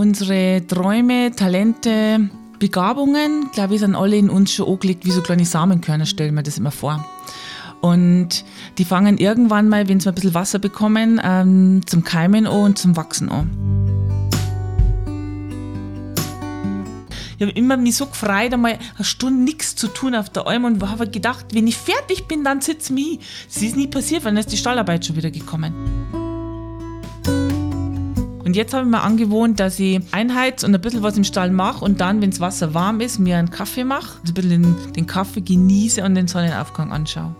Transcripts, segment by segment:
unsere Träume, Talente, Begabungen, glaube ich, sind alle in uns schon angelegt wie so kleine Samenkörner, stellen wir das immer vor. Und die fangen irgendwann mal, wenn sie ein bisschen Wasser bekommen, ähm, zum Keimen an und zum Wachsen an. Ich habe immer mich so gefreut, einmal eine Stunde nichts zu tun auf der Alm und habe gedacht, wenn ich fertig bin, dann sitze mich. Das ist nie passiert, weil dann ist die Stallarbeit schon wieder gekommen. Und jetzt habe ich mir angewohnt, dass ich einheiz und ein bisschen was im Stall mache und dann, wenn das Wasser warm ist, mir einen Kaffee mache, ein bisschen den, Kaffee genieße und den Sonnenaufgang anschaue.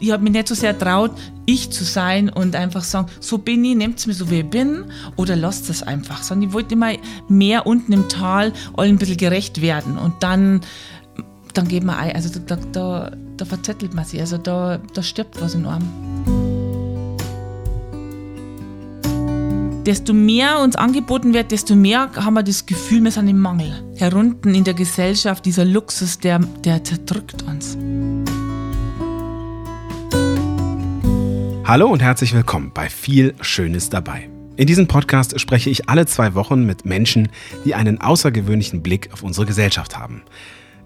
ich habe mich nicht so sehr traut, ich zu sein und einfach sagen, so bin ich, nehmt es mir so wie ich bin oder lasst es einfach. Sondern ich wollte immer mehr unten im Tal allen ein bisschen gerecht werden und dann, dann geht man ein. Also da, da, da verzettelt man sich, also da, da stirbt was enorm. Desto mehr uns angeboten wird, desto mehr haben wir das Gefühl, wir sind im Mangel. Herunten in der Gesellschaft, dieser Luxus, der, der zerdrückt uns. Hallo und herzlich willkommen bei Viel Schönes dabei. In diesem Podcast spreche ich alle zwei Wochen mit Menschen, die einen außergewöhnlichen Blick auf unsere Gesellschaft haben.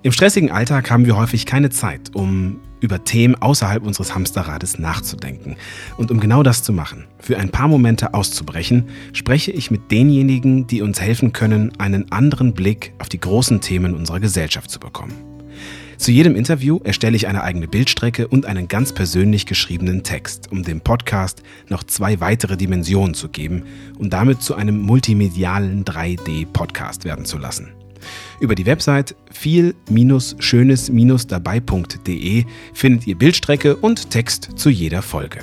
Im stressigen Alltag haben wir häufig keine Zeit, um über Themen außerhalb unseres Hamsterrades nachzudenken. Und um genau das zu machen, für ein paar Momente auszubrechen, spreche ich mit denjenigen, die uns helfen können, einen anderen Blick auf die großen Themen unserer Gesellschaft zu bekommen. Zu jedem Interview erstelle ich eine eigene Bildstrecke und einen ganz persönlich geschriebenen Text, um dem Podcast noch zwei weitere Dimensionen zu geben und damit zu einem multimedialen 3D-Podcast werden zu lassen. Über die Website viel-schönes-dabei.de findet ihr Bildstrecke und Text zu jeder Folge.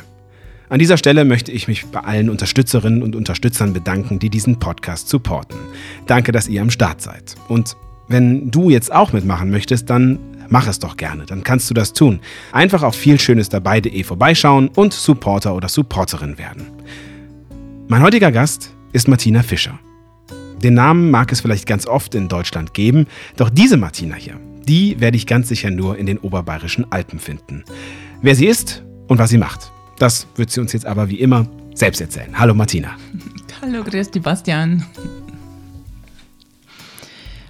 An dieser Stelle möchte ich mich bei allen Unterstützerinnen und Unterstützern bedanken, die diesen Podcast supporten. Danke, dass ihr am Start seid. Und wenn du jetzt auch mitmachen möchtest, dann mach es doch gerne, dann kannst du das tun. Einfach auf vielschönesdabei.de vorbeischauen und Supporter oder Supporterin werden. Mein heutiger Gast ist Martina Fischer. Den Namen mag es vielleicht ganz oft in Deutschland geben, doch diese Martina hier, die werde ich ganz sicher nur in den oberbayerischen Alpen finden. Wer sie ist und was sie macht, das wird sie uns jetzt aber wie immer selbst erzählen. Hallo Martina. Hallo, grüß dich, Bastian.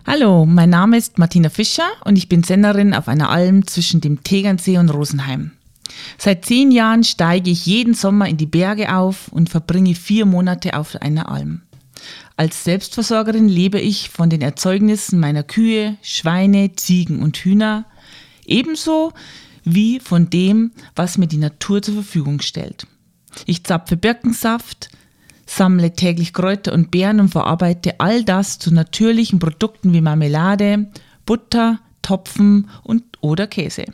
Hallo, mein Name ist Martina Fischer und ich bin Senderin auf einer Alm zwischen dem Tegernsee und Rosenheim. Seit zehn Jahren steige ich jeden Sommer in die Berge auf und verbringe vier Monate auf einer Alm. Als Selbstversorgerin lebe ich von den Erzeugnissen meiner Kühe, Schweine, Ziegen und Hühner, ebenso wie von dem, was mir die Natur zur Verfügung stellt. Ich zapfe Birkensaft, sammle täglich Kräuter und Beeren und verarbeite all das zu natürlichen Produkten wie Marmelade, Butter, Topfen und oder Käse.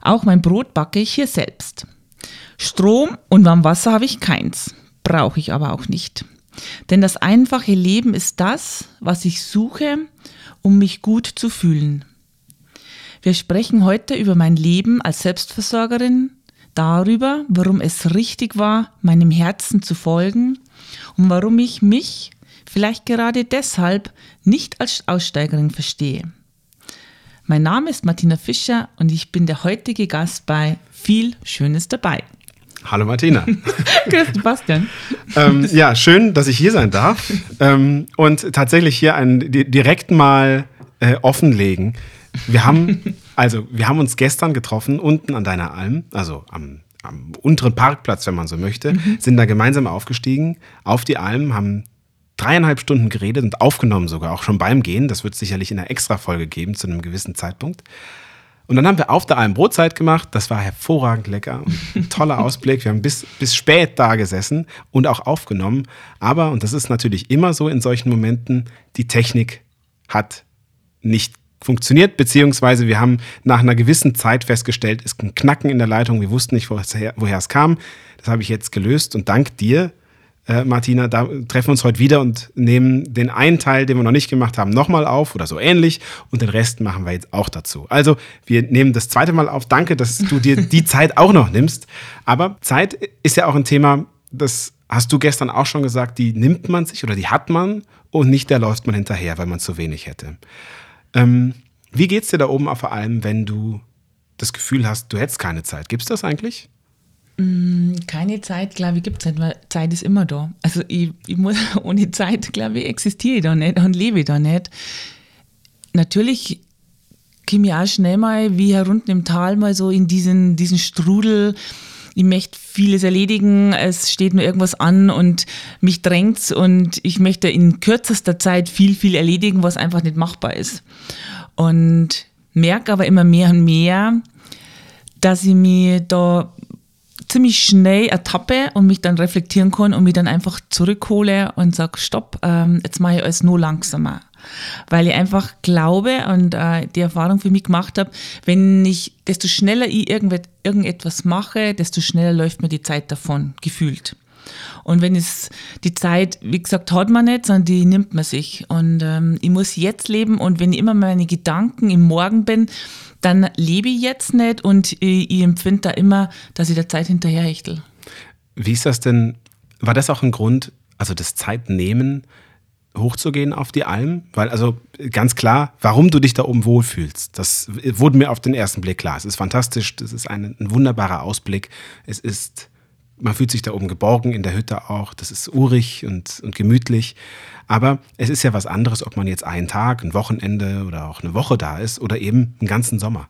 Auch mein Brot backe ich hier selbst. Strom und Warmwasser habe ich keins, brauche ich aber auch nicht. Denn das einfache Leben ist das, was ich suche, um mich gut zu fühlen. Wir sprechen heute über mein Leben als Selbstversorgerin, darüber, warum es richtig war, meinem Herzen zu folgen und warum ich mich vielleicht gerade deshalb nicht als Aussteigerin verstehe. Mein Name ist Martina Fischer und ich bin der heutige Gast bei Viel Schönes dabei. Hallo Martina. Grüß Bastian. ähm, ja, schön, dass ich hier sein darf ähm, und tatsächlich hier einen direkt mal äh, offenlegen. Wir haben also, wir haben uns gestern getroffen, unten an deiner Alm, also am, am unteren Parkplatz, wenn man so möchte, mhm. sind da gemeinsam aufgestiegen auf die Alm, haben dreieinhalb Stunden geredet und aufgenommen sogar, auch schon beim Gehen. Das wird es sicherlich in einer Extra-Folge geben zu einem gewissen Zeitpunkt. Und dann haben wir auf der Alm Brotzeit gemacht. Das war hervorragend lecker. Toller Ausblick. Wir haben bis, bis spät da gesessen und auch aufgenommen. Aber, und das ist natürlich immer so in solchen Momenten, die Technik hat nicht funktioniert, beziehungsweise wir haben nach einer gewissen Zeit festgestellt, es ist ein Knacken in der Leitung, wir wussten nicht, woher, woher es kam. Das habe ich jetzt gelöst und dank dir, äh, Martina, da treffen wir uns heute wieder und nehmen den einen Teil, den wir noch nicht gemacht haben, nochmal auf oder so ähnlich und den Rest machen wir jetzt auch dazu. Also wir nehmen das zweite Mal auf. Danke, dass du dir die Zeit auch noch nimmst. Aber Zeit ist ja auch ein Thema, das hast du gestern auch schon gesagt, die nimmt man sich oder die hat man und nicht der läuft man hinterher, weil man zu wenig hätte. Ähm, wie geht's dir da oben der Alm, wenn du das Gefühl hast, du hättest keine Zeit? Gibt's das eigentlich? Mm, keine Zeit, glaube ich, gibt es nicht, weil Zeit ist immer da. Also ich, ich muss, ohne Zeit, glaube ich, existiere ich da nicht und lebe ich da nicht. Natürlich komme ich auch schnell mal, wie herunten im Tal, mal so in diesen, diesen Strudel. Ich möchte vieles erledigen, es steht nur irgendwas an und mich drängt's und ich möchte in kürzester Zeit viel, viel erledigen, was einfach nicht machbar ist. Und merke aber immer mehr und mehr, dass ich mich da ziemlich schnell ertappe und mich dann reflektieren kann und mich dann einfach zurückhole und sage, stopp, ähm, jetzt mache ich alles nur langsamer. Weil ich einfach glaube und äh, die Erfahrung für mich gemacht habe, wenn ich, desto schneller ich irgendetwas mache, desto schneller läuft mir die Zeit davon, gefühlt. Und wenn es die Zeit, wie gesagt, hat man nicht, sondern die nimmt man sich. Und ähm, ich muss jetzt leben und wenn ich immer meine Gedanken im Morgen bin, dann lebe ich jetzt nicht und ich, ich empfinde da immer, dass ich der Zeit hinterherhechtel. Wie ist das denn? War das auch ein Grund, also das Zeitnehmen, hochzugehen auf die Alm? Weil, also ganz klar, warum du dich da oben wohlfühlst, das wurde mir auf den ersten Blick klar. Es ist fantastisch, das ist ein, ein wunderbarer Ausblick. Es ist man fühlt sich da oben geborgen in der Hütte auch. Das ist urig und, und gemütlich. Aber es ist ja was anderes, ob man jetzt einen Tag, ein Wochenende oder auch eine Woche da ist oder eben einen ganzen Sommer.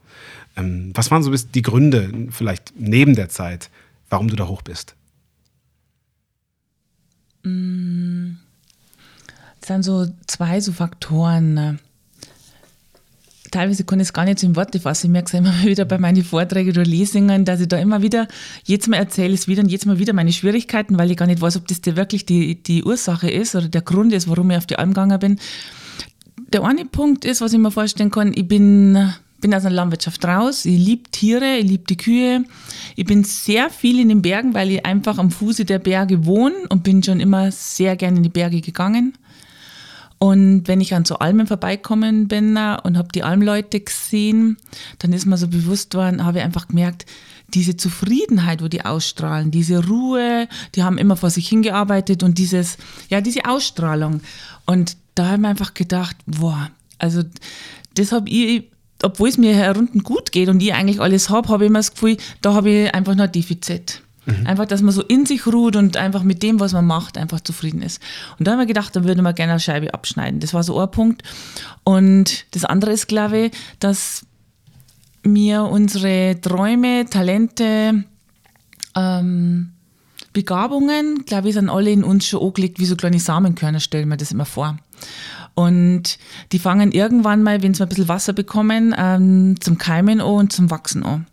Ähm, was waren so die Gründe, vielleicht neben der Zeit, warum du da hoch bist? Mm, es sind so zwei so Faktoren. Teilweise kann ich es gar nicht so in Worte fassen. Ich merke es immer wieder bei meinen Vorträgen oder Lesungen, dass ich da immer wieder, jetzt mal erzähle es wieder und jetzt mal wieder meine Schwierigkeiten, weil ich gar nicht weiß, ob das dir wirklich die, die Ursache ist oder der Grund ist, warum ich auf die Alm gegangen bin. Der eine Punkt ist, was ich mir vorstellen kann, ich bin, bin aus einer Landwirtschaft raus, ich liebe Tiere, ich liebe die Kühe. Ich bin sehr viel in den Bergen, weil ich einfach am Fuße der Berge wohne und bin schon immer sehr gerne in die Berge gegangen. Und wenn ich an so Almen vorbeikommen bin und habe die Almleute gesehen, dann ist mir so bewusst worden, habe ich einfach gemerkt, diese Zufriedenheit, wo die ausstrahlen, diese Ruhe, die haben immer vor sich hingearbeitet und dieses, ja, diese Ausstrahlung. Und da habe ich mir einfach gedacht, boah, also das habe ich, obwohl es mir herunten gut geht und ich eigentlich alles habe, habe ich immer das Gefühl, da habe ich einfach noch ein Defizit. Mhm. Einfach, dass man so in sich ruht und einfach mit dem, was man macht, einfach zufrieden ist. Und da haben wir gedacht, da würde man gerne eine Scheibe abschneiden. Das war so ein Punkt. Und das andere ist, glaube ich, dass mir unsere Träume, Talente, ähm, Begabungen, glaube ich, sind alle in uns schon angelegt wie so kleine Samenkörner, stellen wir das immer vor. Und die fangen irgendwann mal, wenn sie ein bisschen Wasser bekommen, ähm, zum Keimen an und zum Wachsen an.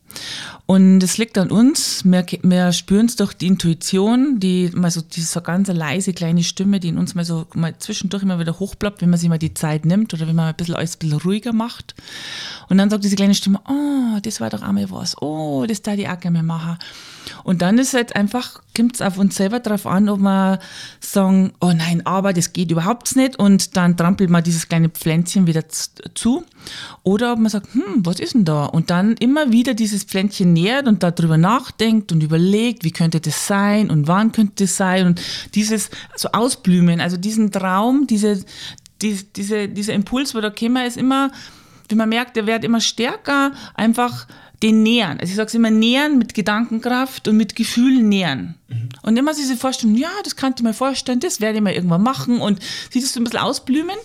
Und es liegt an uns, wir, wir spüren es durch die Intuition, die mal so diese ganz leise kleine Stimme, die in uns mal so mal zwischendurch immer wieder hochploppt, wenn man sich mal die Zeit nimmt oder wenn man ein bisschen alles ein bisschen ruhiger macht. Und dann sagt diese kleine Stimme, oh, das war doch einmal was, oh, das da die auch gerne machen. Und dann ist halt einfach, kommt es auf uns selber drauf an, ob wir sagen, oh nein, aber das geht überhaupt nicht und dann trampelt man dieses kleine Pflänzchen wieder zu. Oder ob man sagt, hm, was ist denn da? Und dann immer wieder dieses Pflänzchen nähert und darüber nachdenkt und überlegt, wie könnte das sein und wann könnte das sein und dieses so Ausblümen, also diesen Traum, diese, die, diese, dieser Impuls, wo da käme, ist immer, wie man merkt, der wird immer stärker, einfach den nähern. Also ich sage es immer, nähern mit Gedankenkraft und mit Gefühlen nähern. Mhm. Und immer diese Vorstellung, ja, das kann ich mir vorstellen, das werde ich mal irgendwann machen und sie das so ein bisschen ausblümen,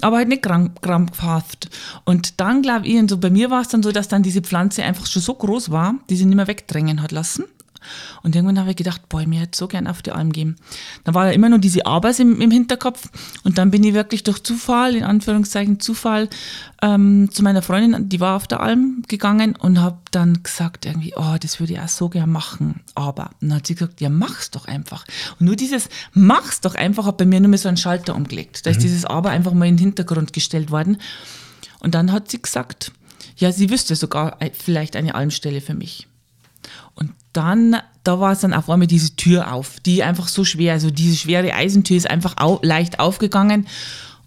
aber halt nicht krampfhaft. Und dann glaube ich, und so bei mir war es dann so, dass dann diese Pflanze einfach schon so groß war, die sie nicht mehr wegdrängen hat lassen. Und irgendwann habe ich gedacht, boah, mir hätte so gern auf die Alm gehen. Da war ja immer nur diese Arbeit im, im Hinterkopf. Und dann bin ich wirklich durch Zufall, in Anführungszeichen Zufall, ähm, zu meiner Freundin, die war auf der Alm gegangen und habe dann gesagt, irgendwie, oh, das würde ich auch so gern machen. Aber, und dann hat sie gesagt, ja, mach's doch einfach. Und nur dieses Mach's doch einfach hat bei mir nur mal so einen Schalter umgelegt. Da ist mhm. dieses Aber einfach mal in den Hintergrund gestellt worden. Und dann hat sie gesagt, ja, sie wüsste sogar äh, vielleicht eine Almstelle für mich. Dann, da war es dann auf einmal diese Tür auf, die einfach so schwer, also diese schwere Eisentür ist einfach au leicht aufgegangen.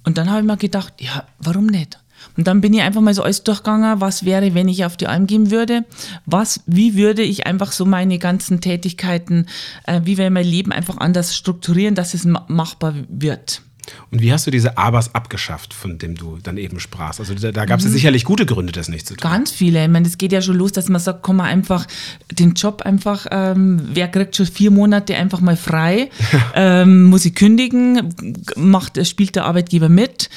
Und dann habe ich mir gedacht, ja, warum nicht? Und dann bin ich einfach mal so alles durchgegangen, was wäre, wenn ich auf die Alm gehen würde? Was, wie würde ich einfach so meine ganzen Tätigkeiten, äh, wie wäre mein Leben einfach anders strukturieren, dass es machbar wird? Und wie hast du diese Abers abgeschafft, von dem du dann eben sprachst? Also da, da gab es mhm. ja sicherlich gute Gründe, das nicht zu tun. Ganz viele. Ich meine, es geht ja schon los, dass man sagt, komm mal einfach den Job einfach, ähm, wer kriegt schon vier Monate einfach mal frei, ähm, muss ich kündigen, macht, spielt der Arbeitgeber mit.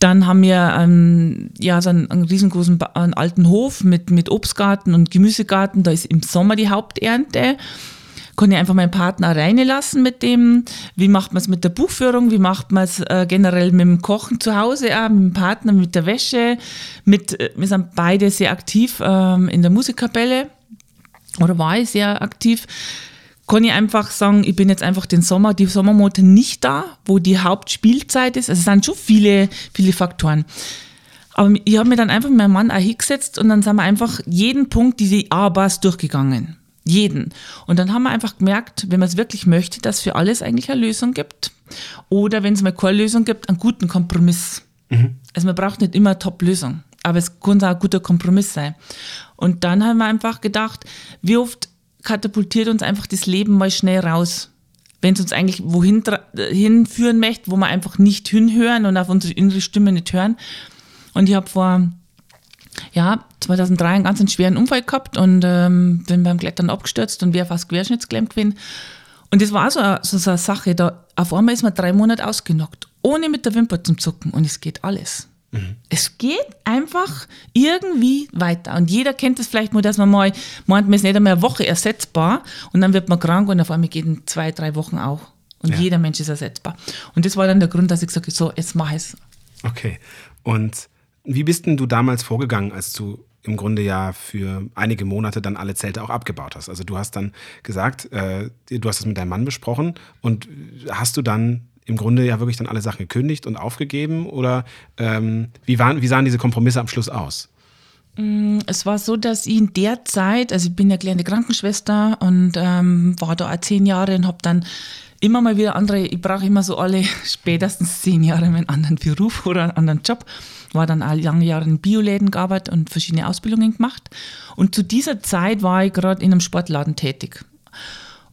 Dann haben wir ähm, ja, so einen, einen riesengroßen einen alten Hof mit, mit Obstgarten und Gemüsegarten. Da ist im Sommer die Haupternte kann ich einfach meinen Partner alleine lassen mit dem. Wie macht man es mit der Buchführung? Wie macht man es äh, generell mit dem Kochen zu Hause, auch mit dem Partner, mit der Wäsche? Mit, äh, wir sind beide sehr aktiv ähm, in der Musikkapelle oder war ich sehr aktiv. Kann ich einfach sagen, ich bin jetzt einfach den Sommer, die Sommermonate nicht da, wo die Hauptspielzeit ist. Also es sind schon viele, viele Faktoren. Aber ich habe mir dann einfach mit meinem Mann auch hingesetzt und dann sind wir einfach jeden Punkt diese A-Bars durchgegangen. Jeden. Und dann haben wir einfach gemerkt, wenn man es wirklich möchte, dass für alles eigentlich eine Lösung gibt. Oder wenn es mal keine Lösung gibt, einen guten Kompromiss. Mhm. Also man braucht nicht immer eine Top-Lösung, aber es kann auch ein guter Kompromiss sein. Und dann haben wir einfach gedacht, wie oft katapultiert uns einfach das Leben mal schnell raus. Wenn es uns eigentlich wohin hinführen möchte, wo wir einfach nicht hinhören und auf unsere innere Stimme nicht hören. Und ich habe vor ja, 2003 einen ganz schweren Unfall gehabt und ähm, bin beim Klettern abgestürzt und wäre fast querschnittsklemmt gewesen. Und das war so, so, so eine Sache, da auf einmal ist man drei Monate ausgenockt, ohne mit der Wimper zu zucken und es geht alles. Mhm. Es geht einfach irgendwie weiter. Und jeder kennt es vielleicht nur, dass man mal meint, man ist nicht einmal eine Woche ersetzbar und dann wird man krank und auf einmal geht in zwei, drei Wochen auch. Und ja. jeder Mensch ist ersetzbar. Und das war dann der Grund, dass ich gesagt habe, so, jetzt mache ich es. Okay. Und wie bist denn du damals vorgegangen, als du im Grunde ja für einige Monate dann alle Zelte auch abgebaut hast? Also du hast dann gesagt, äh, du hast das mit deinem Mann besprochen und hast du dann im Grunde ja wirklich dann alle Sachen gekündigt und aufgegeben? Oder ähm, wie, waren, wie sahen diese Kompromisse am Schluss aus? Mm, es war so, dass ich in der Zeit, also ich bin ja kleine Krankenschwester und ähm, war da auch zehn Jahre und habe dann immer mal wieder andere, ich brauche immer so alle spätestens zehn Jahre einen anderen Beruf oder einen anderen Job. War dann auch lange Jahre in Bioläden gearbeitet und verschiedene Ausbildungen gemacht. Und zu dieser Zeit war ich gerade in einem Sportladen tätig.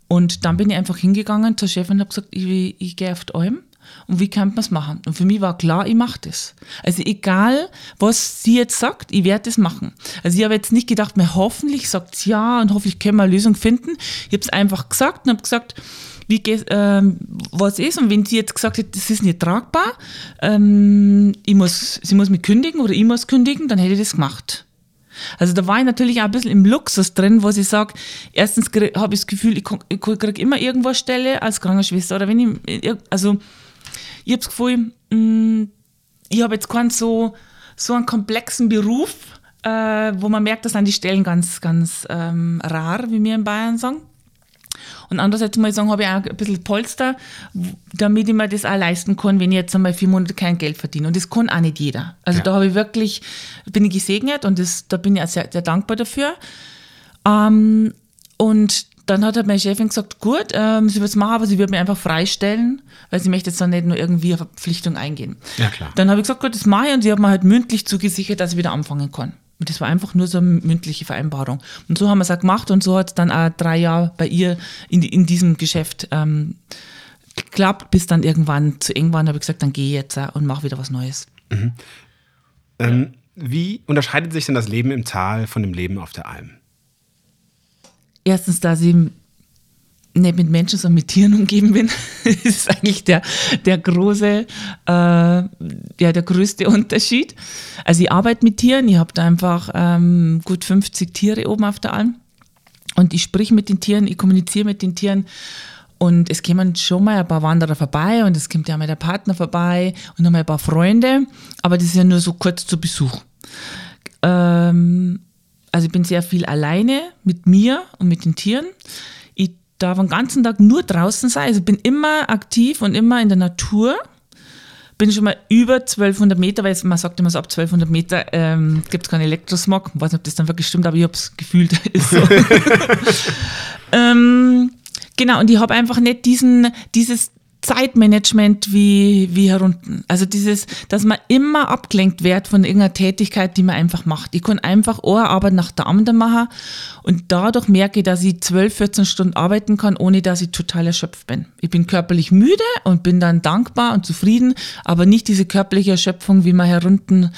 Und dann bin ich einfach hingegangen zur Chefin und habe gesagt, ich, ich gehe auf die Alm und wie kann man es machen? Und für mich war klar, ich mache das. Also egal, was sie jetzt sagt, ich werde das machen. Also ich habe jetzt nicht gedacht, mir hoffentlich sagt ja und hoffentlich können wir eine Lösung finden. Ich habe es einfach gesagt und habe gesagt, wie ähm, was ist. Und wenn sie jetzt gesagt hat, das ist nicht tragbar, ähm, ich muss, sie muss mich kündigen oder ich muss kündigen, dann hätte ich das gemacht. Also da war ich natürlich auch ein bisschen im Luxus drin, wo ich sage, erstens habe ich das Gefühl, ich, kriege immer irgendwo eine Stelle als Krankenschwester. Oder wenn ich, also ich habe das Gefühl, mm, ich habe jetzt keinen so, so einen komplexen Beruf, äh, wo man merkt, dass dann die Stellen ganz, ganz ähm, rar, wie wir in Bayern sagen. Und andererseits muss ich sagen, habe ich auch ein bisschen Polster, damit ich mir das auch leisten kann, wenn ich jetzt einmal vier Monate kein Geld verdiene. Und das kann auch nicht jeder. Also ja. da habe ich wirklich, bin ich gesegnet und das, da bin ich auch sehr, sehr dankbar dafür. Ähm, und dann hat halt meine Chefin gesagt, gut, ähm, sie wird es machen, aber sie wird mir einfach freistellen, weil sie möchte jetzt dann nicht nur irgendwie eine Verpflichtung eingehen. Ja, klar. Dann habe ich gesagt, gut, das mache ich und sie hat mir halt mündlich zugesichert, dass ich wieder anfangen kann. Und das war einfach nur so eine mündliche Vereinbarung. Und so haben wir es auch gemacht und so hat es dann auch drei Jahre bei ihr in, in diesem Geschäft ähm, geklappt, bis dann irgendwann zu eng war. habe ich gesagt, dann gehe ich jetzt und mache wieder was Neues. Mhm. Ähm, wie unterscheidet sich denn das Leben im Tal von dem Leben auf der Alm? Erstens, dass ich nicht mit Menschen, sondern mit Tieren umgeben bin. das ist eigentlich der, der große, äh, ja, der größte Unterschied. Also ich arbeite mit Tieren, ich habe da einfach ähm, gut 50 Tiere oben auf der Alm. Und ich sprich mit den Tieren, ich kommuniziere mit den Tieren. Und es kämen schon mal ein paar Wanderer vorbei und es kommt ja mal der Partner vorbei und noch mal ein paar Freunde. Aber das ist ja nur so kurz zu Besuch. Ähm, also ich bin sehr viel alleine mit mir und mit den Tieren darf den ganzen Tag nur draußen sein. Also bin immer aktiv und immer in der Natur. Bin schon mal über 1200 Meter, weil man sagt immer so ab 1200 Meter ähm, gibt es keinen Elektrosmog. Ich weiß nicht, ob das dann wirklich stimmt, aber ich habe es gefühlt. Ist so. ähm, genau, und ich habe einfach nicht diesen, dieses Zeitmanagement wie, wie herunten. Also dieses, dass man immer abgelenkt wird von irgendeiner Tätigkeit, die man einfach macht. Ich kann einfach eine Arbeit nach der anderen machen und dadurch merke dass ich 12, 14 Stunden arbeiten kann, ohne dass ich total erschöpft bin. Ich bin körperlich müde und bin dann dankbar und zufrieden, aber nicht diese körperliche Erschöpfung, wie man herunten,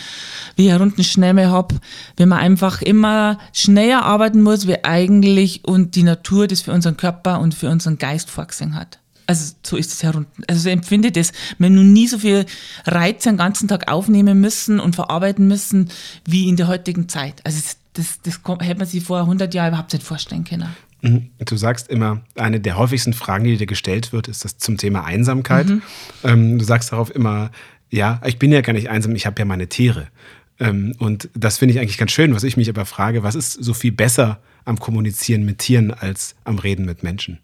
wie herunten schnell mehr hab, wenn man einfach immer schneller arbeiten muss, wie eigentlich und die Natur das für unseren Körper und für unseren Geist vorgesehen hat. Also so ist es herunten. Also so empfinde ich das. Wir haben noch nie so viel Reize den ganzen Tag aufnehmen müssen und verarbeiten müssen wie in der heutigen Zeit. Also das, das, das hätte man sich vor 100 Jahren überhaupt nicht vorstellen können. Mhm. Du sagst immer, eine der häufigsten Fragen, die dir gestellt wird, ist das zum Thema Einsamkeit. Mhm. Ähm, du sagst darauf immer, ja, ich bin ja gar nicht einsam, ich habe ja meine Tiere. Ähm, und das finde ich eigentlich ganz schön, was ich mich aber frage, was ist so viel besser am Kommunizieren mit Tieren als am Reden mit Menschen?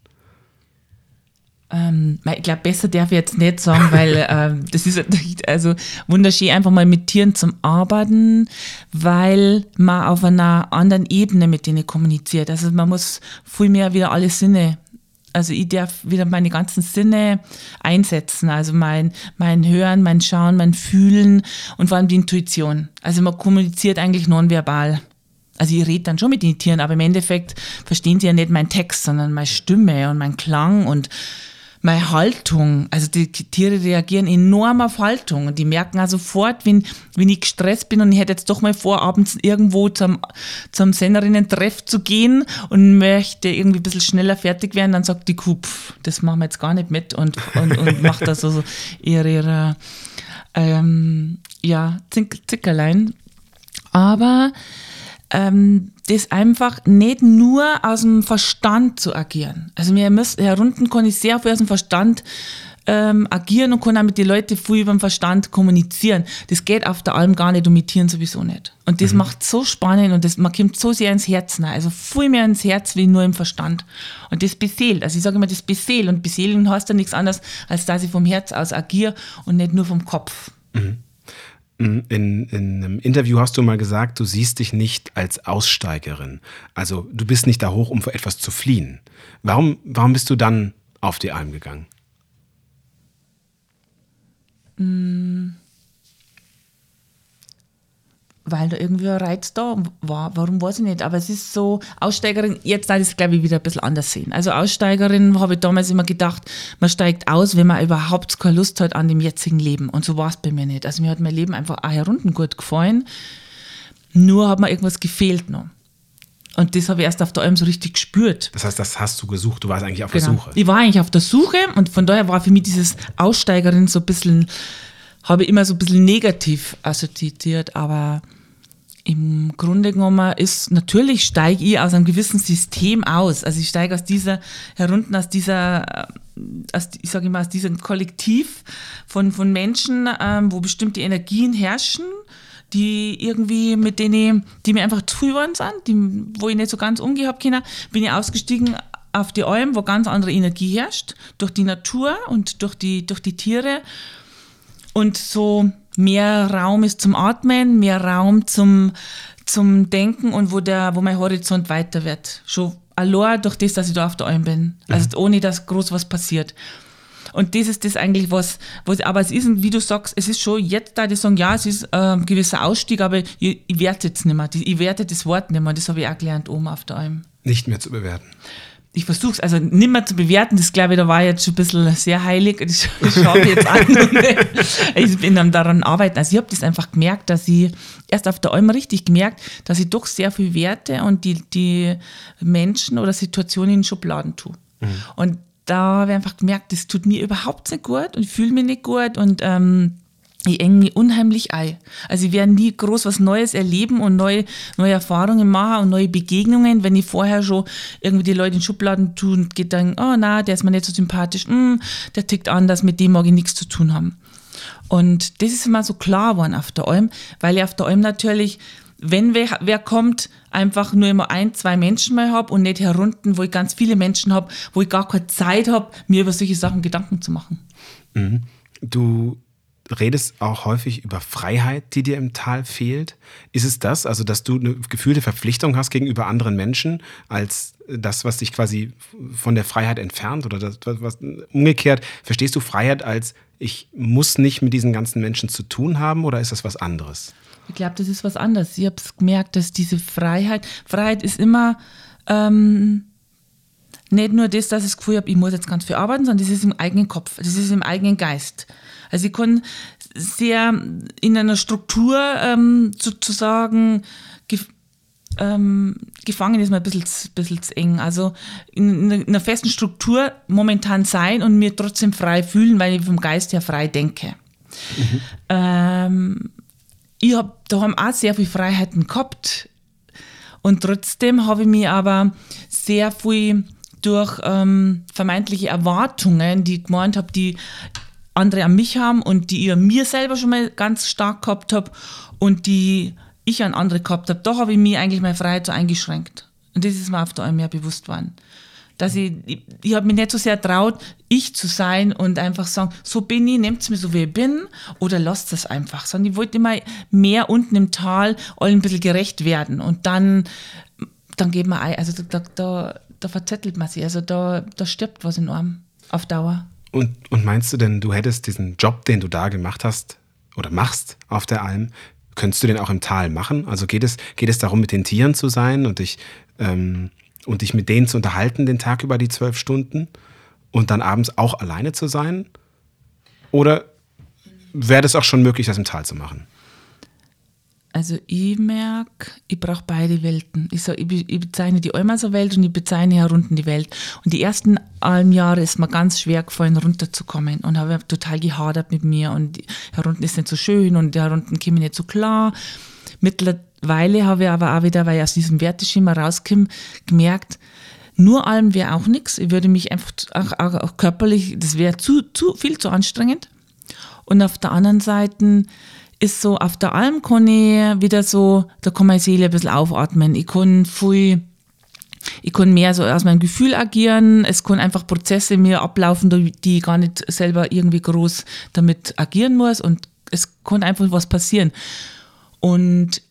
Ähm, ich glaube, besser darf ich jetzt nicht sagen, weil ähm, das ist also wunderschön, einfach mal mit Tieren zum Arbeiten, weil man auf einer anderen Ebene mit denen kommuniziert. Also man muss viel mehr wieder alle Sinne, also ich darf wieder meine ganzen Sinne einsetzen, also mein, mein Hören, mein Schauen, mein Fühlen und vor allem die Intuition. Also man kommuniziert eigentlich nonverbal. Also ich rede dann schon mit den Tieren, aber im Endeffekt verstehen sie ja nicht meinen Text, sondern meine Stimme und mein Klang und meine Haltung, also die Tiere reagieren enorm auf Haltung und die merken auch sofort, wenn, wenn ich gestresst bin und ich hätte jetzt doch mal vor, abends irgendwo zum, zum Senderinnen-Treff zu gehen und möchte irgendwie ein bisschen schneller fertig werden, dann sagt die Kuh, pff, das machen wir jetzt gar nicht mit und, und, und macht da so ihre, ihre ähm, ja, Zickerlein. Aber ähm, das einfach nicht nur aus dem Verstand zu agieren. Also mir müssen herunten kann ich sehr viel aus dem Verstand ähm, agieren und kann auch mit den Leuten viel über den Verstand kommunizieren. Das geht auf der Alm gar nicht und mit Tieren sowieso nicht. Und das mhm. macht so spannend und das, man kommt so sehr ins Herz rein. Also viel mehr ins Herz wie nur im Verstand. Und das beseelt. Also ich sage immer, das beseelt. Und beseelen heißt ja nichts anderes, als dass ich vom Herz aus agiere und nicht nur vom Kopf. Mhm. In, in einem Interview hast du mal gesagt, du siehst dich nicht als Aussteigerin. Also du bist nicht da hoch, um vor etwas zu fliehen. Warum, warum bist du dann auf die Alm gegangen? Mm weil da irgendwie ein Reiz da war. Warum weiß ich nicht. Aber es ist so, Aussteigerin, jetzt darf ich es glaube ich wieder ein bisschen anders sehen. Also Aussteigerin habe ich damals immer gedacht, man steigt aus, wenn man überhaupt keine Lust hat an dem jetzigen Leben. Und so war es bei mir nicht. Also mir hat mein Leben einfach auch herunten gut gefallen. Nur hat mir irgendwas gefehlt noch. Und das habe ich erst auf der Alm so richtig gespürt. Das heißt, das hast du gesucht, du warst eigentlich auf genau. der Suche. Ich war eigentlich auf der Suche und von daher war für mich dieses Aussteigerin so ein bisschen, habe ich immer so ein bisschen negativ assoziiert, aber im Grunde genommen ist, natürlich steige ich aus einem gewissen System aus. Also ich steige aus dieser, herunten aus dieser, äh, aus, ich sage immer, aus diesem Kollektiv von, von Menschen, ähm, wo bestimmte Energien herrschen, die irgendwie mit denen, die mir einfach zu waren sind, die, wo ich nicht so ganz umgehabt habe bin ich ausgestiegen auf die Alm, wo ganz andere Energie herrscht, durch die Natur und durch die, durch die Tiere. Und so mehr Raum ist zum Atmen, mehr Raum zum, zum Denken und wo, der, wo mein Horizont weiter wird. Schon allein durch das, dass ich da auf der Alm bin. Also mhm. ohne, dass groß was passiert. Und das ist das eigentlich, was, was aber es ist, wie du sagst, es ist schon jetzt da, die sagen, ja, es ist äh, ein gewisser Ausstieg, aber ich, ich werte jetzt nicht mehr. Ich werte das Wort nicht mehr. Das habe ich auch gelernt oben auf der Alm. Nicht mehr zu bewerten ich versuche es also nicht mehr zu bewerten, das glaube ich, da war jetzt schon ein bisschen sehr heilig. Das, schaue ich jetzt an. ich bin dann daran arbeiten. Also ich habe das einfach gemerkt, dass ich erst auf der Alm richtig gemerkt, dass ich doch sehr viel Werte und die, die Menschen oder Situationen in Schubladen tue. Mhm. Und da habe ich einfach gemerkt, das tut mir überhaupt nicht gut und fühle mich nicht gut und ähm, ich eng mich unheimlich ein. Also ich werde nie groß was Neues erleben und neue, neue Erfahrungen machen und neue Begegnungen, wenn ich vorher schon irgendwie die Leute in Schubladen tun und gedacht, oh na, der ist mir nicht so sympathisch, mm, der tickt anders, mit dem mag ich nichts zu tun haben. Und das ist immer so klar geworden auf der Alm, weil ich auf der Alm natürlich, wenn wer, wer kommt, einfach nur immer ein, zwei Menschen mal habe und nicht herunten, wo ich ganz viele Menschen habe, wo ich gar keine Zeit habe, mir über solche Sachen Gedanken zu machen. Mhm. Du redest auch häufig über Freiheit, die dir im Tal fehlt. Ist es das, also dass du eine gefühlte Verpflichtung hast gegenüber anderen Menschen, als das, was dich quasi von der Freiheit entfernt? Oder das, was, umgekehrt, verstehst du Freiheit als, ich muss nicht mit diesen ganzen Menschen zu tun haben oder ist das was anderes? Ich glaube, das ist was anderes. Ich habe gemerkt, dass diese Freiheit, Freiheit ist immer ähm, nicht nur das, dass ich das Gefühl habe, ich muss jetzt ganz viel arbeiten, sondern das ist im eigenen Kopf, das ist im eigenen Geist. Also ich kann sehr in einer Struktur ähm, sozusagen gef ähm, gefangen ist mir ein bisschen, bisschen zu eng. Also in, in, einer festen Struktur momentan sein und mir trotzdem frei fühlen, weil ich vom Geist her frei denke. Mhm. Ähm, ich habe daheim auch sehr viel Freiheiten gehabt und trotzdem habe ich mich aber sehr viel durch ähm, vermeintliche Erwartungen, die ich gemeint habe, die andere an mich haben und die ich an mir selber schon mal ganz stark gehabt habe und die ich an andere gehabt habe, da habe ich mich eigentlich meine Freiheit so eingeschränkt. Und das ist mir auf einmal mehr bewusst worden. Dass ich, ich, ich habe mich nicht so sehr traut, ich zu sein und einfach sagen, so bin ich, nehmt es mir so wie ich bin oder lasst es einfach. Sondern ich wollte immer mehr unten im Tal allen ein bisschen gerecht werden. Und dann, dann geht man ein, also da, da, da verzettelt man sich, also da, da stirbt was in einem auf Dauer. Und, und meinst du denn, du hättest diesen Job, den du da gemacht hast oder machst auf der Alm, könntest du den auch im Tal machen? Also geht es, geht es darum, mit den Tieren zu sein und dich, ähm, und dich mit denen zu unterhalten den Tag über die zwölf Stunden und dann abends auch alleine zu sein? Oder wäre das auch schon möglich, das im Tal zu machen? Also ich merke, ich brauche beide Welten. Ich, sag, ich, ich bezeichne die Almaser Welt und ich bezeichne herunten die Welt. Und die ersten Almjahre ist mir ganz schwer gefallen, runterzukommen und habe total gehadert mit mir und herunten ist nicht so schön und herunten komme ich nicht so klar. Mittlerweile habe ich aber auch wieder, weil ich aus diesem Werteschema rauskomme, gemerkt, nur Alm wäre auch nichts. Ich würde mich einfach auch, auch, auch körperlich, das wäre zu, zu viel zu anstrengend. Und auf der anderen Seite ist so, auf der Alm kann ich wieder so, da kann meine Seele ein bisschen aufatmen. Ich kann viel, ich kann mehr so aus meinem Gefühl agieren. Es kann einfach Prozesse mir ablaufen, die ich gar nicht selber irgendwie groß damit agieren muss und es kann einfach was passieren. Und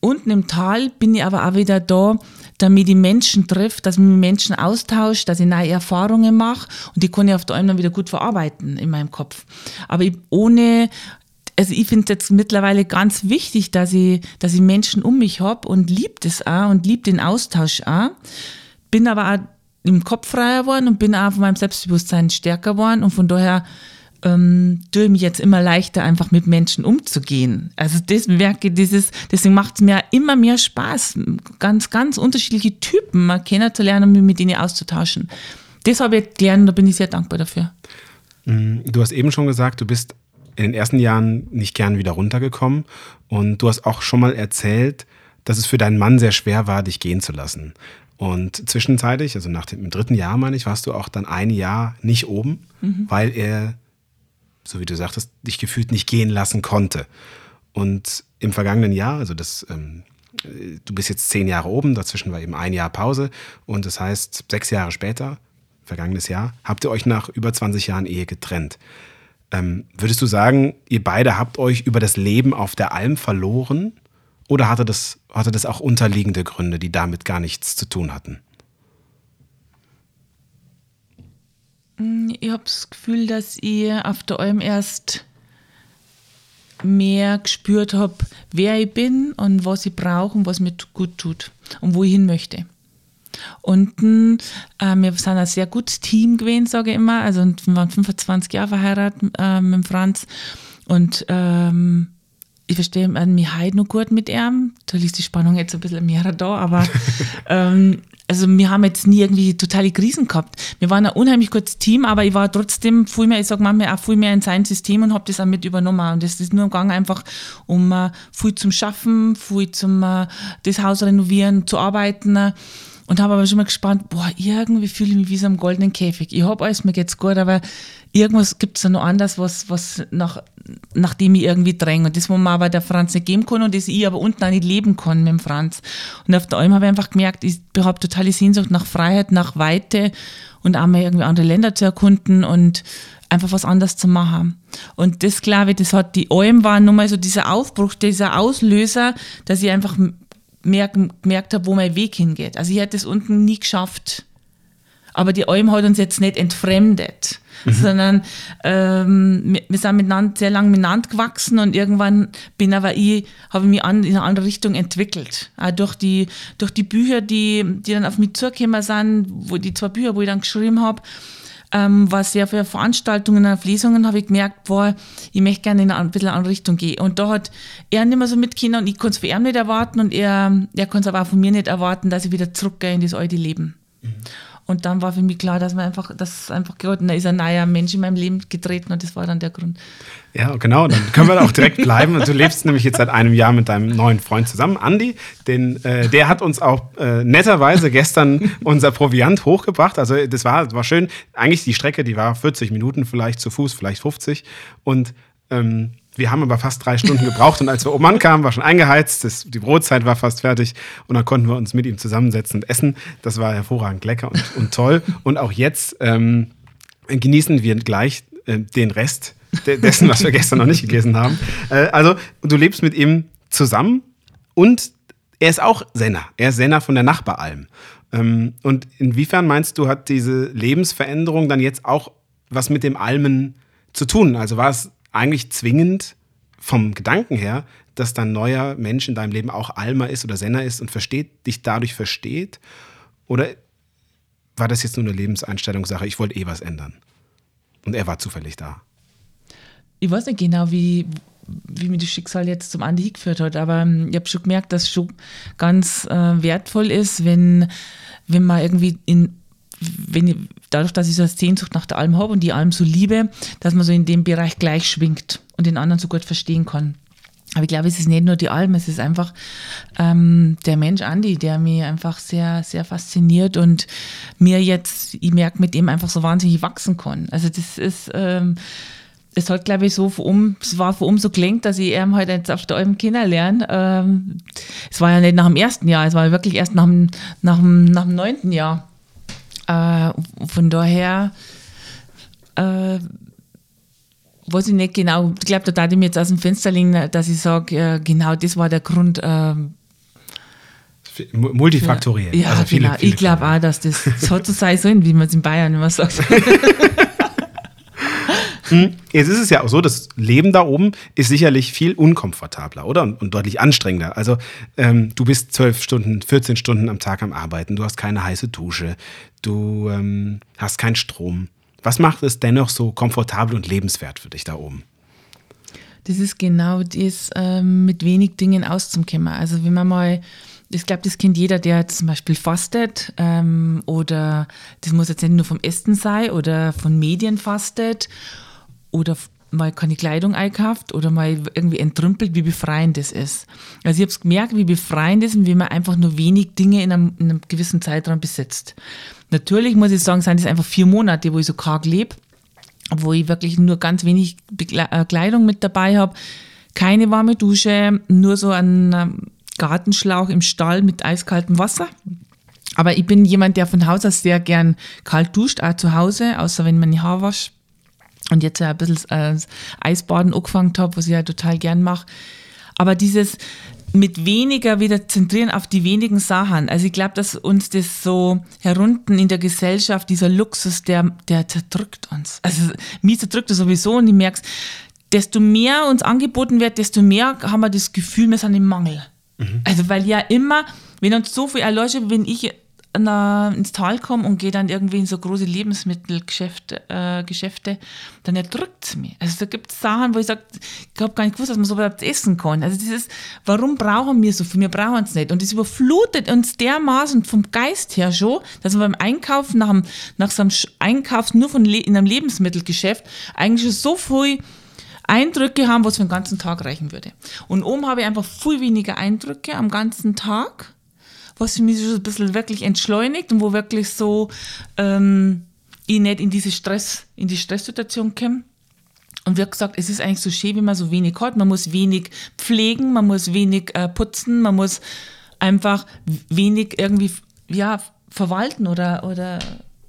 unten im Tal bin ich aber auch wieder da, damit ich Menschen trifft, dass ich mit Menschen austausche, dass ich neue Erfahrungen mache und die kann ich auf der Alm dann wieder gut verarbeiten in meinem Kopf. Aber ich, ohne also ich finde jetzt mittlerweile ganz wichtig, dass ich, dass ich Menschen um mich habe und liebt es auch und liebt den Austausch auch. Bin aber auch im Kopf freier geworden und bin auch von meinem Selbstbewusstsein stärker geworden und von daher ähm, tue ich mich jetzt immer leichter, einfach mit Menschen umzugehen. Also das merke dieses, deswegen macht es mir immer mehr Spaß, ganz, ganz unterschiedliche Typen mal kennenzulernen und mich mit ihnen auszutauschen. Das habe ich gelernt und da bin ich sehr dankbar dafür. Mm, du hast eben schon gesagt, du bist in den ersten Jahren nicht gern wieder runtergekommen. Und du hast auch schon mal erzählt, dass es für deinen Mann sehr schwer war, dich gehen zu lassen. Und zwischenzeitlich, also nach dem dritten Jahr, meine ich, warst du auch dann ein Jahr nicht oben, mhm. weil er, so wie du sagtest, dich gefühlt nicht gehen lassen konnte. Und im vergangenen Jahr, also das, ähm, du bist jetzt zehn Jahre oben, dazwischen war eben ein Jahr Pause. Und das heißt, sechs Jahre später, vergangenes Jahr, habt ihr euch nach über 20 Jahren Ehe getrennt. Ähm, würdest du sagen, ihr beide habt euch über das Leben auf der Alm verloren? Oder hatte das, hatte das auch unterliegende Gründe, die damit gar nichts zu tun hatten? Mm, ich habe das Gefühl, dass ich auf der Alm erst mehr gespürt habe, wer ich bin und was ich brauche und was mir gut tut und wo ich hin möchte. Und äh, wir sind ein sehr gutes Team gewesen, sage ich immer. Also wir waren 25 Jahre verheiratet äh, mit Franz. Und ähm, ich verstehe mich heute noch gut mit ihm. Da ist die Spannung jetzt ein bisschen mehr da, aber ähm, also wir haben jetzt nie irgendwie totale Krisen gehabt. Wir waren ein unheimlich gutes Team, aber ich war trotzdem viel mehr, ich sage manchmal auch viel mehr in sein System und habe das auch mit übernommen. Und das ist nur gegangen einfach um uh, viel zum Schaffen, viel zum uh, das Haus renovieren, zu arbeiten. Und habe aber schon mal gespannt, boah, irgendwie fühle ich mich wie so im goldenen Käfig. Ich habe alles, mir geht's gut, aber irgendwas gibt es da noch anders, was, was nach, nach dem ich irgendwie dränge. Und das, wo man aber der Franz nicht geben kann und das ich aber unten auch nicht leben kann mit dem Franz. Und auf der Alm habe ich einfach gemerkt, ich habe totale Sehnsucht nach Freiheit, nach Weite und auch mal irgendwie andere Länder zu erkunden und einfach was anderes zu machen. Und das, glaube ich, das hat die Alm war nochmal so dieser Aufbruch, dieser Auslöser, dass ich einfach merk, gemerkt habe, wo mein Weg hingeht. Also ich hätte es unten nie geschafft. Aber die Alm hat uns jetzt nicht entfremdet, mhm. sondern ähm, wir, wir, sind miteinander, sehr lange miteinander gewachsen und irgendwann bin aber ich, habe mich an, in eine andere Richtung entwickelt. Auch durch die, durch die Bücher, die, die dann auf mich zugekommen sind, wo die zwei Bücher, wo ich dann geschrieben habe, ähm, war sehr für Veranstaltungen, auf Lesungen, habe ich gemerkt, boah, ich möchte gerne in eine ein bisschen andere Richtung gehen. Und da hat er nicht mehr so mit Kindern und ich konnte es für ihn nicht erwarten und er, er konnte es aber auch von mir nicht erwarten, dass ich wieder zurückgehe in das alte Leben. Mhm. Und dann war für mich klar, dass man einfach, dass einfach gehört, da ist ein neuer Mensch in meinem Leben getreten und das war dann der Grund. Ja, genau, dann können wir da auch direkt bleiben. Du lebst nämlich jetzt seit einem Jahr mit deinem neuen Freund zusammen, Andi. Den, äh, der hat uns auch äh, netterweise gestern unser Proviant hochgebracht. Also das war, war schön. Eigentlich die Strecke, die war 40 Minuten vielleicht zu Fuß, vielleicht 50. Und ähm, wir haben aber fast drei Stunden gebraucht und als wir oben ankamen, war schon eingeheizt, das, die Brotzeit war fast fertig und dann konnten wir uns mit ihm zusammensetzen und essen. Das war hervorragend lecker und, und toll. Und auch jetzt ähm, genießen wir gleich äh, den Rest de dessen, was wir gestern noch nicht gegessen haben. Äh, also du lebst mit ihm zusammen und er ist auch Senner. Er ist Senner von der Nachbaralm. Ähm, und inwiefern meinst du, hat diese Lebensveränderung dann jetzt auch was mit dem Almen zu tun? Also war es eigentlich zwingend vom Gedanken her, dass dein neuer Mensch in deinem Leben auch Alma ist oder Senner ist und versteht, dich dadurch versteht? Oder war das jetzt nur eine Lebenseinstellungssache? Ich wollte eh was ändern. Und er war zufällig da. Ich weiß nicht genau, wie, wie mir das Schicksal jetzt zum Andi geführt hat, aber ähm, ich habe schon gemerkt, dass es schon ganz äh, wertvoll ist, wenn, wenn man irgendwie in wenn dadurch, dass ich so eine Sehnsucht nach der Alm habe und die Alm so liebe, dass man so in dem Bereich gleich schwingt und den anderen so gut verstehen kann. Aber ich glaube, es ist nicht nur die Alm, es ist einfach ähm, der Mensch Andi, der mich einfach sehr, sehr fasziniert und mir jetzt, ich merke, mit dem einfach so wahnsinnig wachsen kann. Also das ist, ähm, es hat, glaube ich, so um, es war für um so klingt, dass ich ihn halt jetzt auf der Alm kennenlerne. Ähm, es war ja nicht nach dem ersten Jahr, es war wirklich erst nach dem, nach dem, nach dem neunten Jahr. Äh, von daher äh, weiß ich nicht genau. Ich glaube, da darf ich mir jetzt aus dem Fenster legen, dass ich sage, äh, genau das war der Grund. Äh, Multifaktoriell. Ja, also viele, genau. Viele ich glaube auch, dass das so zu sein soll, wie man es in Bayern immer sagt. Hm, jetzt ist es ja auch so, das Leben da oben ist sicherlich viel unkomfortabler, oder? Und, und deutlich anstrengender. Also ähm, du bist zwölf Stunden, 14 Stunden am Tag am Arbeiten, du hast keine heiße Dusche, du ähm, hast keinen Strom. Was macht es dennoch so komfortabel und lebenswert für dich da oben? Das ist genau das, ähm, mit wenig Dingen auszukommen. Also wenn man mal ich glaube, das kennt jeder, der zum Beispiel fastet ähm, oder das muss jetzt nicht nur vom Essen sein oder von Medien fastet oder mal keine Kleidung einkauft oder mal irgendwie entrümpelt, wie befreiend das ist. Also ich habe gemerkt, wie befreiend es ist, wie man einfach nur wenig Dinge in einem, in einem, gewissen Zeitraum besitzt. Natürlich muss ich sagen, sind das einfach vier Monate, wo ich so karg lebe, wo ich wirklich nur ganz wenig äh, Kleidung mit dabei habe, keine warme Dusche, nur so ein ähm, Gartenschlauch im Stall mit eiskaltem Wasser. Aber ich bin jemand, der von Haus aus sehr gern kalt duscht, auch zu Hause, außer wenn man die Haare wascht und jetzt ja ein bisschen äh, Eisbaden angefangen habe, was ich ja total gern mache. Aber dieses mit weniger wieder zentrieren auf die wenigen Sachen. Also ich glaube, dass uns das so herunten in der Gesellschaft, dieser Luxus, der, der zerdrückt uns. Also mich zerdrückt er sowieso und ich merke desto mehr uns angeboten wird, desto mehr haben wir das Gefühl, wir sind im Mangel. Mhm. Also weil ja immer, wenn uns so viel erleuchtet, wenn ich na, ins Tal komme und gehe dann irgendwie in so große Lebensmittelgeschäfte, äh, Geschäfte, dann erdrückt es mich. Also da gibt es Sachen, wo ich sage, ich habe gar nicht gewusst, dass man so überhaupt essen kann. Also dieses, warum brauchen wir so viel? Wir brauchen es nicht. Und das überflutet uns dermaßen vom Geist her schon, dass wir beim Einkaufen, nach, einem, nach so einem Einkauf nur von in einem Lebensmittelgeschäft eigentlich schon so viel Eindrücke haben, was für den ganzen Tag reichen würde. Und oben habe ich einfach viel weniger Eindrücke am ganzen Tag was mich so ein bisschen wirklich entschleunigt und wo wirklich so ähm, ich nicht in diese Stress, in die Stresssituation komme. Und wie gesagt, es ist eigentlich so schön, wie man so wenig hat. Man muss wenig pflegen, man muss wenig äh, putzen, man muss einfach wenig irgendwie ja, verwalten oder, oder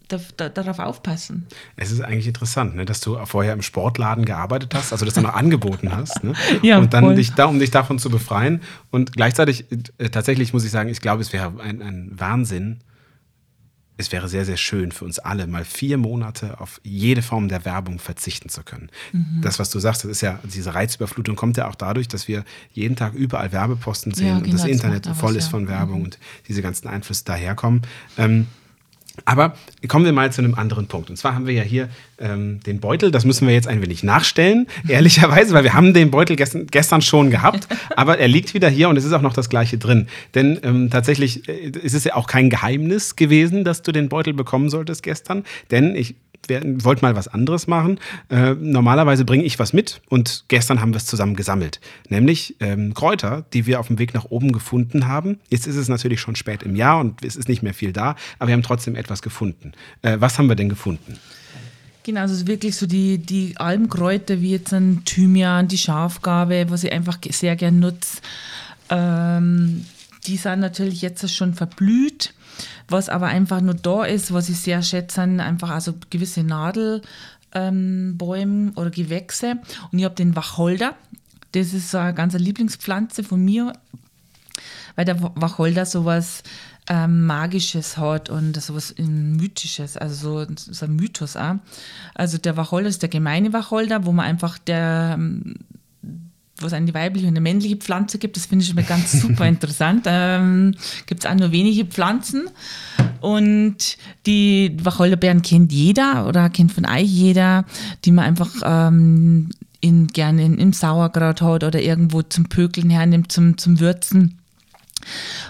darauf aufpassen. Es ist eigentlich interessant, ne, dass du vorher im Sportladen gearbeitet hast, also das dann noch angeboten hast. Ne? Ja, und dann voll. dich da, um dich davon zu befreien. Und gleichzeitig, äh, tatsächlich muss ich sagen, ich glaube, es wäre ein, ein Wahnsinn. Es wäre sehr, sehr schön für uns alle, mal vier Monate auf jede Form der Werbung verzichten zu können. Mhm. Das, was du sagst, das ist ja, diese Reizüberflutung kommt ja auch dadurch, dass wir jeden Tag überall Werbeposten sehen Ja, und genau, das das Internet voll ist ja. von Werbung und diese ganzen Einflüsse daherkommen. Ähm, aber kommen wir mal zu einem anderen Punkt. Und zwar haben wir ja hier ähm, den Beutel, das müssen wir jetzt ein wenig nachstellen, ehrlicherweise, weil wir haben den Beutel gestern, gestern schon gehabt, aber er liegt wieder hier und es ist auch noch das gleiche drin. Denn ähm, tatsächlich äh, ist es ja auch kein Geheimnis gewesen, dass du den Beutel bekommen solltest gestern, denn ich wollte mal was anderes machen. Äh, normalerweise bringe ich was mit und gestern haben wir es zusammen gesammelt. Nämlich ähm, Kräuter, die wir auf dem Weg nach oben gefunden haben. Jetzt ist es natürlich schon spät im Jahr und es ist nicht mehr viel da, aber wir haben trotzdem etwas gefunden. Äh, was haben wir denn gefunden? Genau, also wirklich so die, die Albenkräuter wie jetzt ein Thymian, die Schafgarbe, was ich einfach sehr gern nutze. Ähm, die sind natürlich jetzt schon verblüht. Was aber einfach nur da ist, was ich sehr schätze, sind einfach also gewisse Nadelbäume ähm, oder Gewächse. Und ich habe den Wacholder. Das ist eine ganz Lieblingspflanze von mir, weil der Wacholder sowas ähm, Magisches hat und sowas ähm, Mythisches, also so, so ein Mythos auch. Also der Wacholder ist der gemeine Wacholder, wo man einfach der ähm, wo es eine weibliche und eine männliche Pflanze gibt, das finde ich immer ganz super interessant. Ähm, gibt es auch nur wenige Pflanzen. Und die Wacholderbeeren kennt jeder oder kennt von euch jeder, die man einfach ähm, in, gerne in, im Sauerkraut hat oder irgendwo zum Pökeln hernimmt, zum, zum Würzen.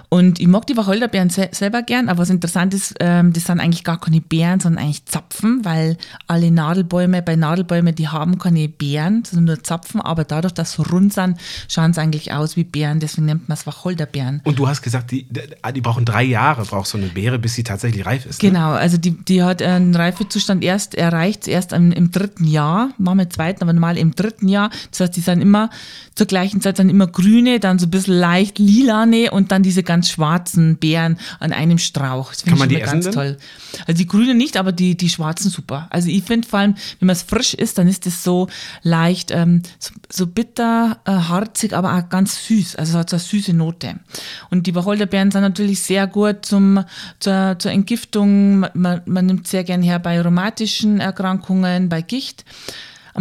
Und ich mag die Wacholderbeeren se selber gern, aber was interessant ist, ähm, das sind eigentlich gar keine Beeren, sondern eigentlich Zapfen, weil alle Nadelbäume, bei Nadelbäumen, die haben keine Beeren, sondern nur Zapfen, aber dadurch, dass sie rund sind, schauen sie eigentlich aus wie Beeren, deswegen nennt man es Wacholderbeeren. Und du hast gesagt, die, die brauchen drei Jahre, braucht so eine Beere, bis sie tatsächlich reif ist. Ne? Genau, also die, die hat einen Reifezustand erst erreicht, erst im, im dritten Jahr, machen wir im zweiten, aber normal im dritten Jahr. Das heißt, die sind immer zur gleichen Zeit dann immer grüne, dann so ein bisschen leicht lilane und dann diese ganz schwarzen Beeren an einem Strauch. Das finde ich immer ganz essen toll. Also die grünen nicht, aber die, die schwarzen super. Also ich finde vor allem, wenn man es frisch isst, dann ist es so leicht, ähm, so, so bitter, äh, harzig, aber auch ganz süß. Also es hat so eine süße Note. Und die Wacholderbeeren sind natürlich sehr gut zum, zur, zur Entgiftung. Man, man nimmt sehr gern her bei rheumatischen Erkrankungen, bei Gicht.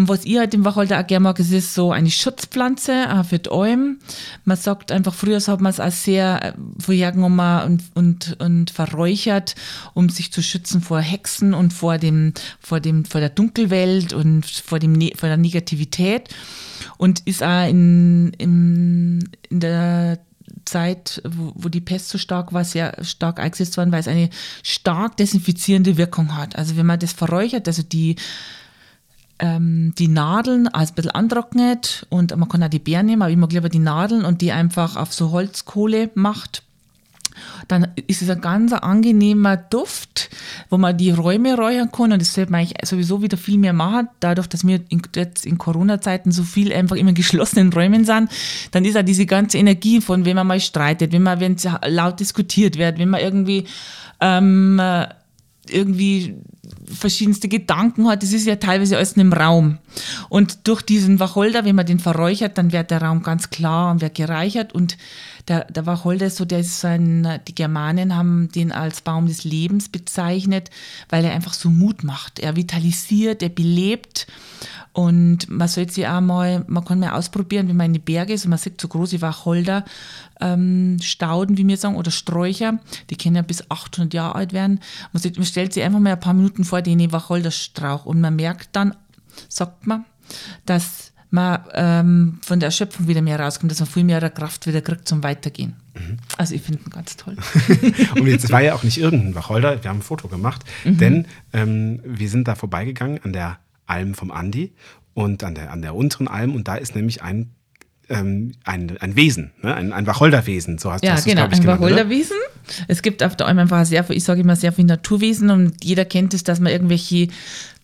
Was ich halt im Wacholder auch gerne mag, es ist so eine Schutzpflanze für die Alm. Man sagt einfach, früher hat man es auch sehr äh, vorhergenommen und, und, und verräuchert, um sich zu schützen vor Hexen und vor, dem, vor, dem, vor der Dunkelwelt und vor, dem, Ne- vor der Negativität. Und ist auch in, in, in der Zeit, wo, wo die Pest so stark war, sehr stark eingesetzt worden, weil es eine stark desinfizierende Wirkung hat. Also wenn man das verräuchert, also die ähm, die Nadeln als ein bisschen antrocknet und man kann auch die Beeren nehmen, aber ich mag lieber die Nadeln und die einfach auf so Holzkohle macht. Dann ist es ein ganz angenehmer Duft, wo man die Räume räuchern kann und das sollte man eigentlich sowieso wieder viel mehr machen, dadurch, dass wir in, jetzt in Corona-Zeiten so viel einfach immer in geschlossenen Räumen sind, dann ist auch diese ganze Energie von, wenn man mal streitet, wenn man, wenn laut diskutiert wird, wenn man irgendwie ähm, irgendwie verschiedenste Gedanken hat. Das ist ja teilweise alles in einem Raum. Und durch diesen Wacholder, wenn man den verräuchert, dann wird der Raum ganz klar und wird gereichert. Und der, der Wacholder ist so, der ist ein, die Germanen haben den als Baum des Lebens bezeichnet, weil er einfach so Mut macht. Er vitalisiert, er belebt. Und man sollte sich auch mal, man kann mal ausprobieren, wenn man in die Berge ist und man sieht so große Wacholder, ähm, Stauden, wie wir sagen, oder Sträucher, die können ja bis 800 Jahre alt werden. Man, sieht, man stellt sich einfach mal ein paar Minuten vor den Wacholderstrauch und man merkt dann, sagt man, dass man ähm, von der Erschöpfung wieder mehr rauskommt, dass man viel mehr Kraft wieder kriegt zum Weitergehen. Also ich finde ihn ganz toll. Und jetzt war ja auch nicht irgendein Wacholder, wir haben ein Foto gemacht, denn ähm, wir sind da vorbeigegangen an der Alm vom Andi und an der, an der unteren Alm. Und da ist nämlich ein, ähm, ein, ein Wesen, ne? ein, ein Wacholderwesen, so hast, Ja, du es, genau, glaube ich, ein genannt? Wacholderwesen. Es gibt auf der Alm einfach sehr viel, ich sage immer sehr viel Naturwesen und jeder kennt es, dass man irgendwelche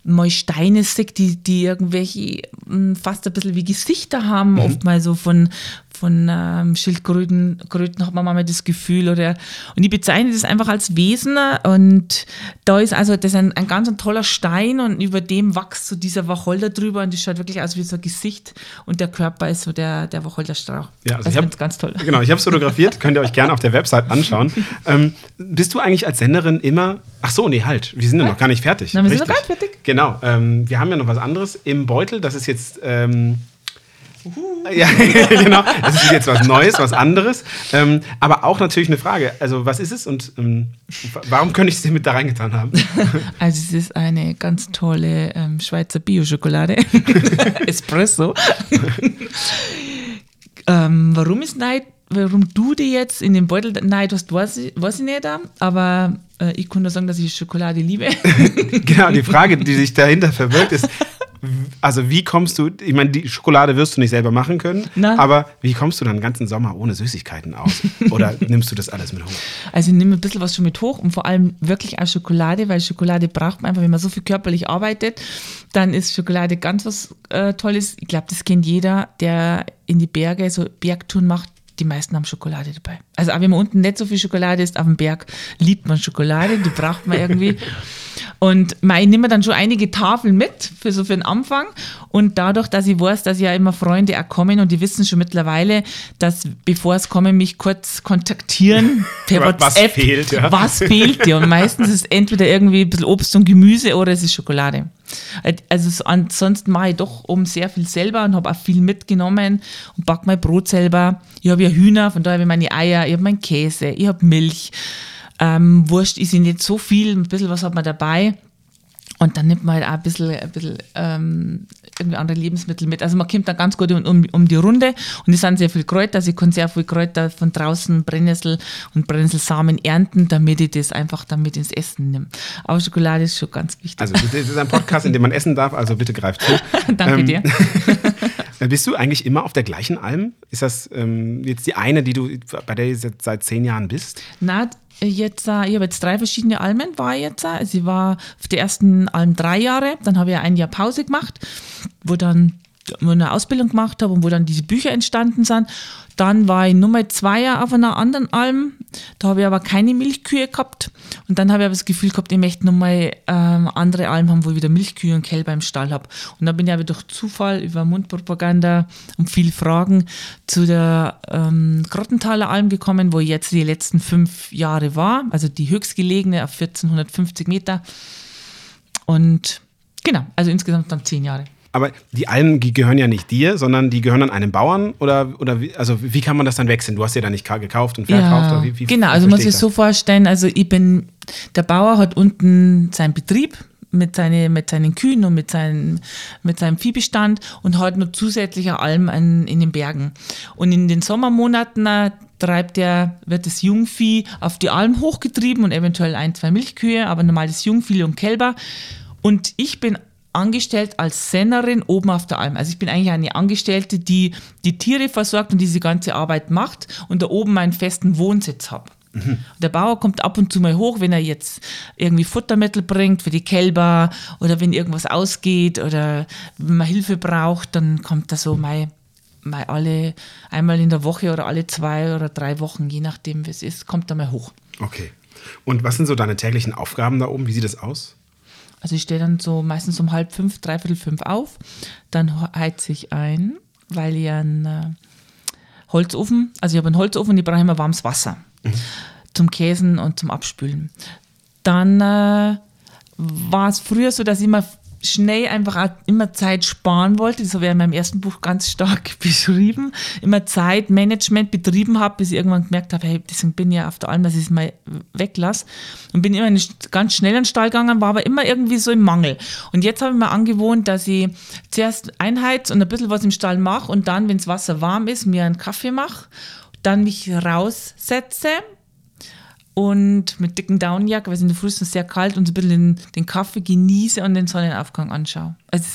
mal Steine sieht, die, die irgendwelche mh, fast ein bisschen wie Gesichter haben, Mhm. oft mal so von, von ähm, Schildkröten Kröten hat man manchmal das Gefühl oder und ich bezeichne das einfach als Wesen und da ist also das ist ein, ein ganz ein toller Stein und über dem wächst so dieser Wacholder drüber und das schaut wirklich aus wie so ein Gesicht und der Körper ist so der, der Wacholderstrauch. Ja, also das ich hab, ganz toll. Genau, ich habe es fotografiert, könnt ihr euch gerne auf der Website anschauen. Ähm, bist du eigentlich als Senderin immer, ach so, nee, halt, wir sind ja noch gar nicht fertig. Na, wir sind noch gar nicht fertig. Genau, ähm, wir haben ja noch was anderes im Beutel, das ist jetzt... Ja, genau. Das ist jetzt was Neues, was anderes. Ähm, aber auch natürlich eine Frage. Also, was ist es und ähm, warum könnte ich es dir mit da reingetan haben? Also, es ist eine ganz tolle ähm, Schweizer Bio-Schokolade. Espresso. Ähm, warum ist Neid? Warum du die jetzt in den Beutel Neid hast, weiß ich, weiß ich nicht. Aber äh, ich kann nur sagen, dass ich Schokolade liebe. genau, die Frage, die sich dahinter verbirgt, ist, also wie kommst du, ich meine, die Schokolade wirst du nicht selber machen können, Na. aber wie kommst du dann den ganzen Sommer ohne Süßigkeiten aus? Oder nimmst du das alles mit hoch? Also ich nehme ein bisschen was schon mit hoch und vor allem wirklich auch Schokolade, weil Schokolade braucht man einfach, wenn man so viel körperlich arbeitet, dann ist Schokolade ganz was äh, Tolles. Ich glaube, das kennt jeder, der in die Berge so Bergtouren macht. Die meisten haben Schokolade dabei. Also auch wenn man unten nicht so viel Schokolade isst, auf dem Berg liebt man Schokolade, die braucht man irgendwie. Und ich nehme dann schon einige Tafeln mit für so für den Anfang. Und dadurch, dass ich weiß, dass ja immer Freunde auch kommen und die wissen schon mittlerweile, dass bevor es kommen, mich kurz kontaktieren per Was WhatsApp. fehlt, ja. Was fehlt dir? Und meistens ist es entweder irgendwie ein bisschen Obst und Gemüse oder es ist Schokolade. Also so- ansonsten mache ich doch oben sehr viel selber und habe auch viel mitgenommen und backe mein Brot selber. Ich habe ja Hühner, von daher habe ich meine Eier, ich habe meinen Käse, ich habe Milch. Ähm, Wurst ist nicht so viel, ein bisschen was hat man dabei. Und dann nimmt man halt auch ein bisschen, ein bisschen ähm, irgendwie andere Lebensmittel mit. Also man kommt dann ganz gut um, um, die Runde und es sind sehr viel Kräuter. Also ich kann sehr viel Kräuter von draußen, Brennnessel und Brennnesselsamen ernten, damit ich das einfach dann mit ins Essen nehme. Aber Schokolade ist schon ganz wichtig. Also, das ist ein Podcast, in dem man essen darf, also bitte greift zu. Danke ähm, dir. Bist du eigentlich immer auf der gleichen Alm? Ist das ähm, jetzt die eine, die du bei der du jetzt seit zehn Jahren bist? Na, jetzt, äh, ich habe jetzt drei verschiedene Almen, war ich jetzt. äh, ich war auf der ersten Alm drei Jahre, dann habe ich ein Jahr Pause gemacht, wo dann wo eine Ausbildung gemacht habe und wo dann diese Bücher entstanden sind. Dann war ich Nummer zwei Jahre auf einer anderen Alm, da habe ich aber keine Milchkühe gehabt. Und dann habe ich aber das Gefühl gehabt, ich möchte nochmal ähm, andere Alm haben, wo ich wieder Milchkühe und Kälber im Stall habe. Und dann bin ich aber durch Zufall über Mundpropaganda und viel Fragen zu der ähm, Grottenthaler Alm gekommen, wo ich jetzt die letzten fünf Jahre war, also die höchstgelegene auf 1450 Meter. Und genau, also insgesamt dann zehn Jahre. Aber die Almen, gehören ja nicht dir, sondern die gehören an einem Bauern oder, oder wie, also wie kann man das dann wechseln? Du hast ja da nicht ka- gekauft und verkauft. Ja, oder wie, wie, genau, also muss verstehe ich so vorstellen, also ich bin, der Bauer hat unten seinen Betrieb mit, seine, mit seinen Kühen und mit, seinen, mit seinem Viehbestand und hat noch zusätzliche Alm an, in den Bergen. Und in den Sommermonaten äh, treibt er, wird das Jungvieh auf die Alm hochgetrieben und eventuell ein, zwei Milchkühe, aber normal das Jungvieh und Kälber. Und ich bin angestellt als Sennerin oben auf der Alm. Also ich bin eigentlich eine Angestellte, die die Tiere versorgt und diese ganze Arbeit macht und da oben meinen festen Wohnsitz habe. Der Bauer kommt ab und zu mal hoch, wenn er jetzt irgendwie Futtermittel bringt für die Kälber oder wenn irgendwas ausgeht oder wenn man Hilfe braucht, dann kommt er so mal, mal alle einmal in der Woche oder alle zwei oder drei Wochen, je nachdem wie es ist, kommt er mal hoch. Okay. Und was sind so deine täglichen Aufgaben da oben? Wie sieht das aus? Also ich stehe dann so meistens um halb fünf, dreiviertel fünf auf. Dann heize ich ein, weil ich einen äh, Holzofen, also ich habe einen Holzofen und ich brauche immer warmes Wasser zum Käsen und zum Abspülen. Dann äh, war es früher so, dass ich immer schnell einfach immer Zeit sparen wollte. Das habe ich in meinem ersten Buch ganz stark beschrieben. Immer Zeitmanagement betrieben habe, bis ich irgendwann gemerkt habe, hey, deswegen bin ich ja auf der Alm, dass ich es mal weglasse. Und bin immer ganz schnell in den Stall gegangen, war aber immer irgendwie so im Mangel. Und jetzt habe ich mir angewohnt, dass ich zuerst einheiz und ein bisschen was im Stall mache und dann, wenn das Wasser warm ist, mir einen Kaffee mache, dann mich raussetze und mit dicken Downjacke, weil es in der Früh ist sehr kalt und so ein bisschen den, Kaffee genieße und den Sonnenaufgang anschaue. Also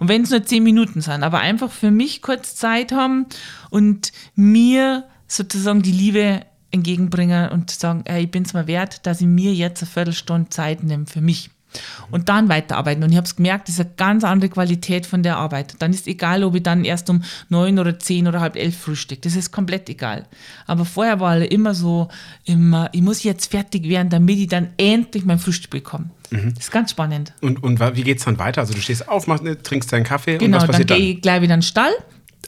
und wenn es nur zehn Minuten sind, aber einfach für mich kurz Zeit haben und mir sozusagen die Liebe entgegenbringen und sagen, hey, ich bin es mal wert, dass ich mir jetzt eine Viertelstunde Zeit nehme für mich. Und dann weiterarbeiten. Und ich habe es gemerkt, das ist eine ganz andere Qualität von der Arbeit. Dann ist egal, ob ich dann erst um neun oder zehn oder halb elf frühstück. Das ist komplett egal. Aber vorher war immer so, immer, ich muss jetzt fertig werden, damit ich dann endlich mein Frühstück bekomme. Mhm. Das ist ganz spannend. Und, und wie geht es dann weiter? Also du stehst auf, machst, trinkst deinen Kaffee genau, und was passiert dann? Genau, dann gehe ich gleich wieder in den Stall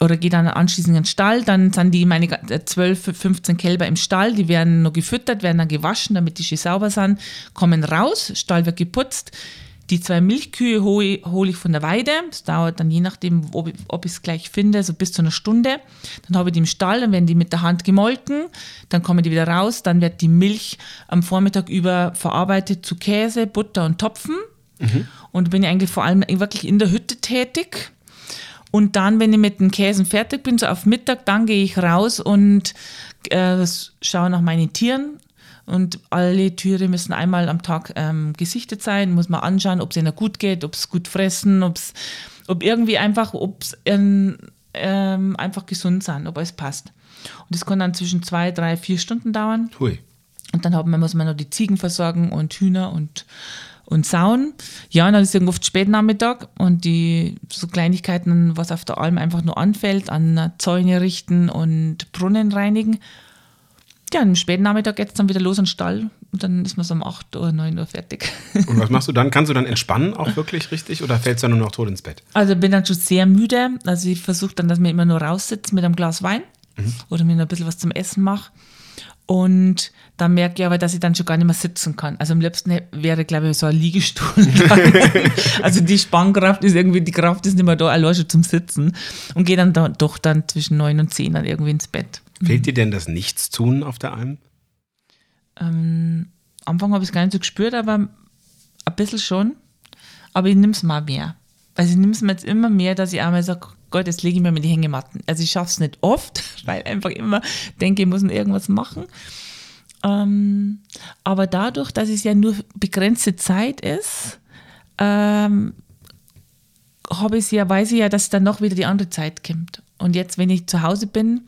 oder gehe dann anschließend in den Stall, dann sind die meine 12, äh, 15 Kälber im Stall, die werden noch gefüttert, werden dann gewaschen, damit die schön sauber sind, kommen raus, Stall wird geputzt. Die zwei Milchkühe hole hol ich von der Weide. Das dauert dann je nachdem, ob, ob ich es gleich finde, so bis zu einer Stunde. Dann habe ich die im Stall, dann werden die mit der Hand gemolken, dann kommen die wieder raus, dann wird die Milch am Vormittag über verarbeitet zu Käse, Butter und Topfen. Mhm. Und bin ich eigentlich vor allem wirklich in der Hütte tätig. Und dann, wenn ich mit den Käsen fertig bin, so auf Mittag, dann gehe ich raus und äh, schaue nach meinen Tieren. Und alle Tiere müssen einmal am Tag ähm, gesichtet sein, muss man anschauen, ob es ihnen gut geht, ob es gut fressen, ob's, ob irgendwie einfach, ob es ähm, einfach gesund sind, ob alles passt. Und das kann dann zwischen zwei, drei, vier Stunden dauern. Hui. Und dann haben, muss man noch die Ziegen versorgen und Hühner und und Sauen. Ja, dann ist irgendwo oft Spätnachmittag und die so Kleinigkeiten, was auf der Alm einfach nur anfällt, an Zäune richten und Brunnen reinigen. Ja, am Spätnachmittag geht es dann wieder los in den Stall und dann ist man so um 8 Uhr, 9 Uhr fertig. Und was machst du dann? Kannst du dann entspannen auch wirklich richtig oder fällst du dann nur noch tot ins Bett? Also bin dann schon sehr müde. Also ich versuche dann, dass ich immer nur raussitze mit einem Glas Wein mhm. oder mir noch ein bisschen was zum Essen mache. Und dann merke ich aber, dass ich dann schon gar nicht mehr sitzen kann. Also am liebsten wäre, glaube ich, so ein Liegestuhl. also die Spannkraft ist irgendwie, die Kraft ist nicht mehr da, allein schon zum Sitzen. Und gehe dann da, doch dann zwischen neun und zehn dann irgendwie ins Bett. Fehlt dir denn das Nichtstun auf der Alm? Ähm, am Anfang habe ich es gar nicht so gespürt, aber ein bisschen schon. Aber ich nehme es mal mehr. Also ich nehme es mir jetzt immer mehr, dass ich einmal sage, Gott, jetzt lege ich mir mit die Hängematten. Also ich schaffe es nicht oft, weil einfach immer denke, ich muss noch irgendwas machen. Ähm, aber dadurch, dass es ja nur begrenzte Zeit ist, ähm, habe ich ja, weiß ich ja, dass dann noch wieder die andere Zeit kommt. Und jetzt, wenn ich zu Hause bin,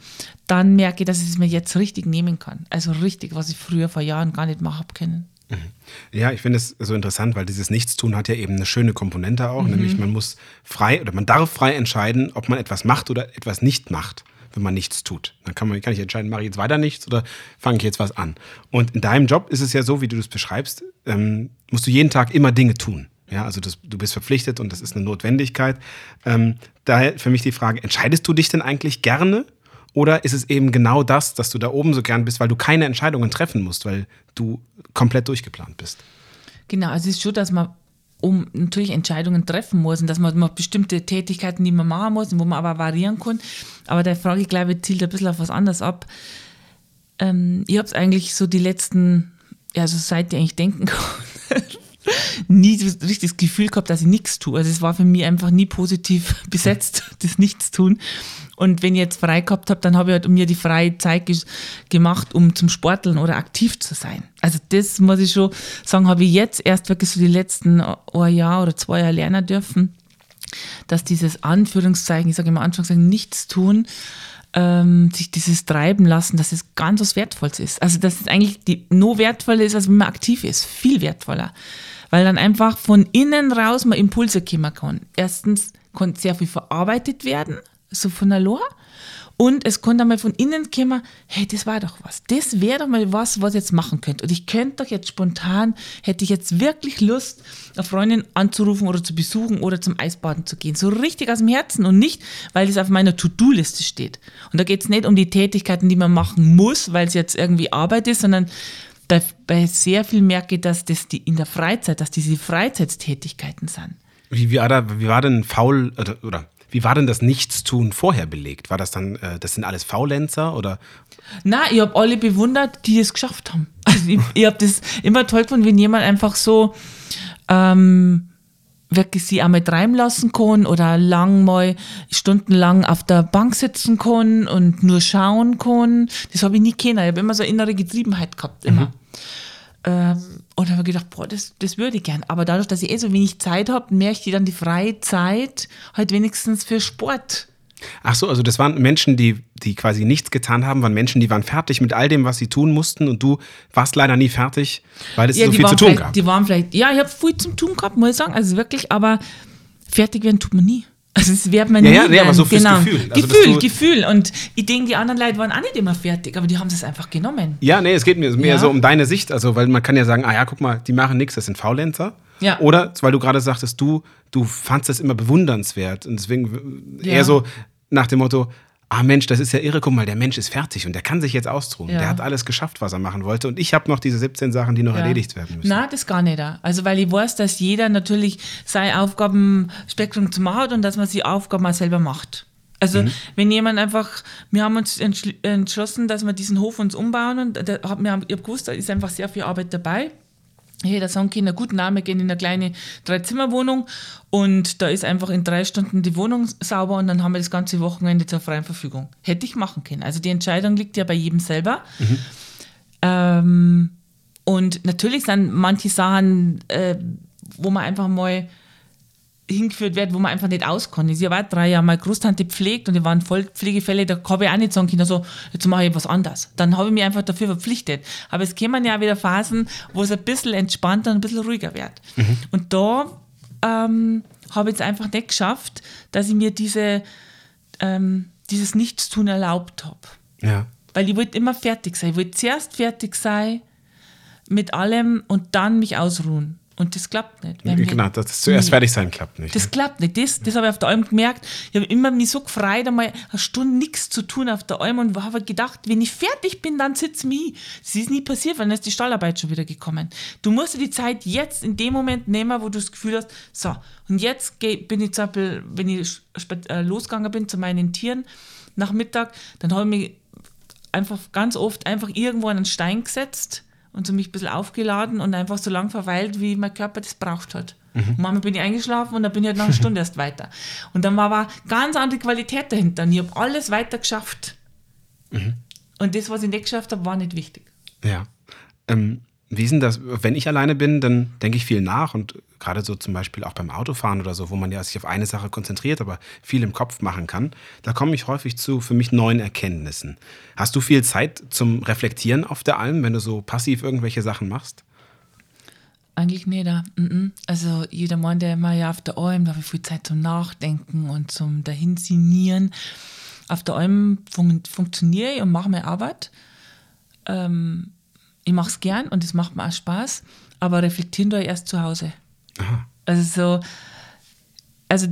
dann merke ich, dass ich es mir jetzt richtig nehmen kann. Also richtig, was ich früher vor Jahren gar nicht machen habe können. Mhm. Ja, ich finde es so interessant, weil dieses Nichtstun hat ja eben eine schöne Komponente auch, mhm. nämlich man muss frei oder man darf frei entscheiden, ob man etwas macht oder etwas nicht macht, wenn man nichts tut. Dann kann man kann ich entscheiden, mache ich jetzt weiter nichts oder fange ich jetzt was an. Und in deinem Job ist es ja so, wie du das beschreibst, ähm, musst du jeden Tag immer Dinge tun. Ja, also das, du bist verpflichtet und das ist eine Notwendigkeit. Ähm, daher für mich die Frage, entscheidest du dich denn eigentlich gerne oder ist es eben genau das, dass du da oben so gern bist, weil du keine Entscheidungen treffen musst, weil du komplett durchgeplant bist? Genau, also es ist schon, dass man um natürlich Entscheidungen treffen muss und dass man, man bestimmte Tätigkeiten, die man machen muss, wo man aber variieren kann. Aber der Frage, ich glaube, zielt ein bisschen auf was anderes ab. Ähm, ich habe es eigentlich so die letzten, ja, so seit ich eigentlich denken kann, nie richtig das Gefühl gehabt, dass ich nichts tue. Also es war für mich einfach nie positiv besetzt, das Nichtstun. Und wenn ich jetzt frei gehabt habe, dann habe ich halt mir die freie Zeit gemacht, um zum Sporteln oder aktiv zu sein. Also das muss ich schon sagen, habe ich jetzt erst wirklich so die letzten ein Jahr oder zwei Jahre lernen dürfen, dass dieses Anführungszeichen, ich sage immer Anführungszeichen, nichts tun, ähm, sich dieses treiben lassen, dass es ganz was Wertvolles ist. Also dass es eigentlich die, nur wertvoller ist, als wenn man aktiv ist. Viel wertvoller. Weil dann einfach von innen raus mal Impulse kommen kann. Erstens kann sehr viel verarbeitet werden, so von Lore. Und es konnte mal von innen kommen, hey, das war doch was. Das wäre doch mal was, was ich jetzt machen könnte. Und ich könnte doch jetzt spontan, hätte ich jetzt wirklich Lust, eine Freundin anzurufen oder zu besuchen oder zum Eisbaden zu gehen. So richtig aus dem Herzen und nicht, weil es auf meiner To-Do-Liste steht. Und da geht es nicht um die Tätigkeiten, die man machen muss, weil es jetzt irgendwie Arbeit ist, sondern bei sehr viel merke ich, dass das die in der Freizeit, dass diese Freizeittätigkeiten sind. Wie, wie, war, wie war denn faul oder, oder wie war denn das Nichtstun vorher belegt? War das dann, äh, das sind alles Faulenzer oder? Na, ich habe alle bewundert, die es geschafft haben. Also ich, ich habe das immer toll gefunden, wenn jemand einfach so ähm, wirklich sie einmal treiben lassen kann oder lang mal stundenlang auf der Bank sitzen kann und nur schauen kann. Das habe ich nie kennen. Ich habe immer so innere Getriebenheit gehabt, immer. Mhm. Ähm, und habe gedacht, boah, das, das würde ich gern. Aber dadurch, dass ich eh so wenig Zeit habe, merke ich dann die freie Zeit halt wenigstens für Sport Ach so, also das waren Menschen, die, die quasi nichts getan haben, waren Menschen, die waren fertig mit all dem, was sie tun mussten und du warst leider nie fertig, weil es Ja, so viel zu tun gab. Die waren vielleicht, ja, ich habe viel zum Tun gehabt, muss ich sagen, also wirklich, aber fertig werden tut man nie. Also es wird man Ja, nie ja, nee, aber so fürs genau. Gefühl. Also, Gefühl, Gefühl. Und ich denke, die anderen Leute waren auch nicht immer fertig, aber die haben es einfach genommen. Ja, nee, es geht mir mehr Ja. so um deine Sicht. Also, weil man kann ja sagen, ah ja, guck mal, die machen nichts, das sind Faulenzer. Ja. Oder, weil du gerade sagtest, du, du fandst das immer bewundernswert. Und deswegen Ja. eher so nach dem Motto, ah Mensch, das ist ja irre, guck mal, der Mensch ist fertig und der kann sich jetzt ausruhen. Ja. Der hat alles geschafft, was er machen wollte. Und ich habe noch diese 17 Sachen, die noch Ja. erledigt werden müssen. Nein, das gar nicht. Also, weil ich weiß, dass jeder natürlich sein Aufgabenspektrum zu machen hat und dass man die Aufgaben auch selber macht. Also, wenn jemand einfach, wir haben uns entschl- entschlossen, dass wir diesen Hof uns umbauen und da hab, wir haben, ich habe gewusst, da ist einfach sehr viel Arbeit dabei. Jeder sagen können, gut, na, wir gehen in eine kleine Dreizimmerwohnung und da ist einfach in drei Stunden die Wohnung sauber und dann haben wir das ganze Wochenende zur freien Verfügung. Hätte ich machen können. Also die Entscheidung liegt ja bei jedem selber. Ähm, und natürlich sind manche Sachen, äh, wo man einfach mal hingeführt wird, wo man einfach nicht auskommt. Ich war drei Jahre meine Großtante pflegt und die waren voll Pflegefälle, da habe ich auch nicht sagen können, so, jetzt mache ich was anderes. Dann habe ich mich einfach dafür verpflichtet. Aber es kämen ja auch wieder Phasen, wo es ein bisschen entspannter und ein bisschen ruhiger wird. Und da ähm, habe ich es einfach nicht geschafft, dass ich mir diese, ähm, dieses Nichtstun erlaubt habe. Ja. Weil ich wollte immer fertig sein. Ich wollte zuerst fertig sein mit allem und dann mich ausruhen. Und das klappt nicht. Genau, das, das zuerst fertig sein klappt nicht. das klappt nicht. Das, das habe ich auf der Alm gemerkt. Ich habe immer mich so gefreut, einmal eine Stunde nichts zu tun auf der Alm und habe gedacht, wenn ich fertig bin, dann sitze mich. Das ist nie passiert, weil dann ist die Stallarbeit schon wieder gekommen. Du musst dir die Zeit jetzt in dem Moment nehmen, wo du das Gefühl hast, so, und jetzt bin ich zum Beispiel, wenn ich äh, losgegangen bin zu meinen Tieren nach Mittag, dann habe ich mich einfach ganz oft einfach irgendwo an einen Stein gesetzt und so mich ein bisschen aufgeladen und einfach so lang verweilt, wie mein Körper das braucht hat. Und manchmal bin ich eingeschlafen und dann bin ich halt nach einer Stunde erst weiter. Und dann war aber ganz andere Qualität dahinter. Und ich habe alles weiter geschafft. Und das, was ich nicht geschafft habe, war nicht wichtig. Ja. Ähm, wie ist denn das, wenn ich alleine bin, dann denke ich viel nach und gerade so zum Beispiel auch beim Autofahren oder so, wo man ja sich auf eine Sache konzentriert, aber viel im Kopf machen kann, da komme ich häufig zu für mich neuen Erkenntnissen. Hast du viel Zeit zum Reflektieren auf der Alm, wenn du so passiv irgendwelche Sachen machst? Eigentlich nicht. Mhm. Also jeder Mann, der immer ja auf der Alm, da habe ich viel Zeit zum Nachdenken und zum Dahinsinieren. Auf der Alm fun funktioniere ich und mache meine Arbeit. Ähm, ich mache es gern und es macht mir auch Spaß, aber reflektieren ich erst zu Hause. Also so, also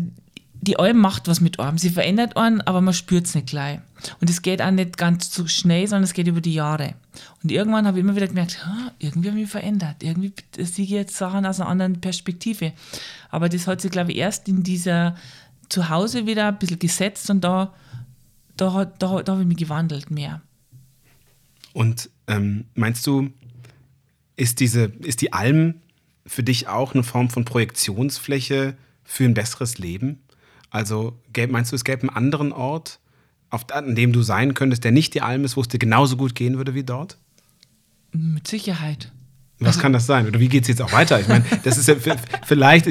die Alm macht was mit einem. Sie verändert einen, aber man spürt es nicht gleich. Und es geht auch nicht ganz so schnell, sondern es geht über die Jahre. Und irgendwann habe ich immer wieder gemerkt, "Ha, irgendwie habe ich mich verändert. Irgendwie sehe ich jetzt Sachen aus einer anderen Perspektive. Aber das hat sich, glaube ich, erst in dieser Zuhause wieder ein bisschen gesetzt und da, da, da, da habe ich mich gewandelt mehr. Und ähm, meinst du, ist, diese, ist die Alm für dich auch eine Form von Projektionsfläche für ein besseres Leben? Also meinst du, es gäbe einen anderen Ort, auf, an dem du sein könntest, der nicht die Alm ist, wo es dir genauso gut gehen würde wie dort? Mit Sicherheit. Was kann das sein? Oder wie geht es jetzt auch weiter? Ich meine, das ist ja vielleicht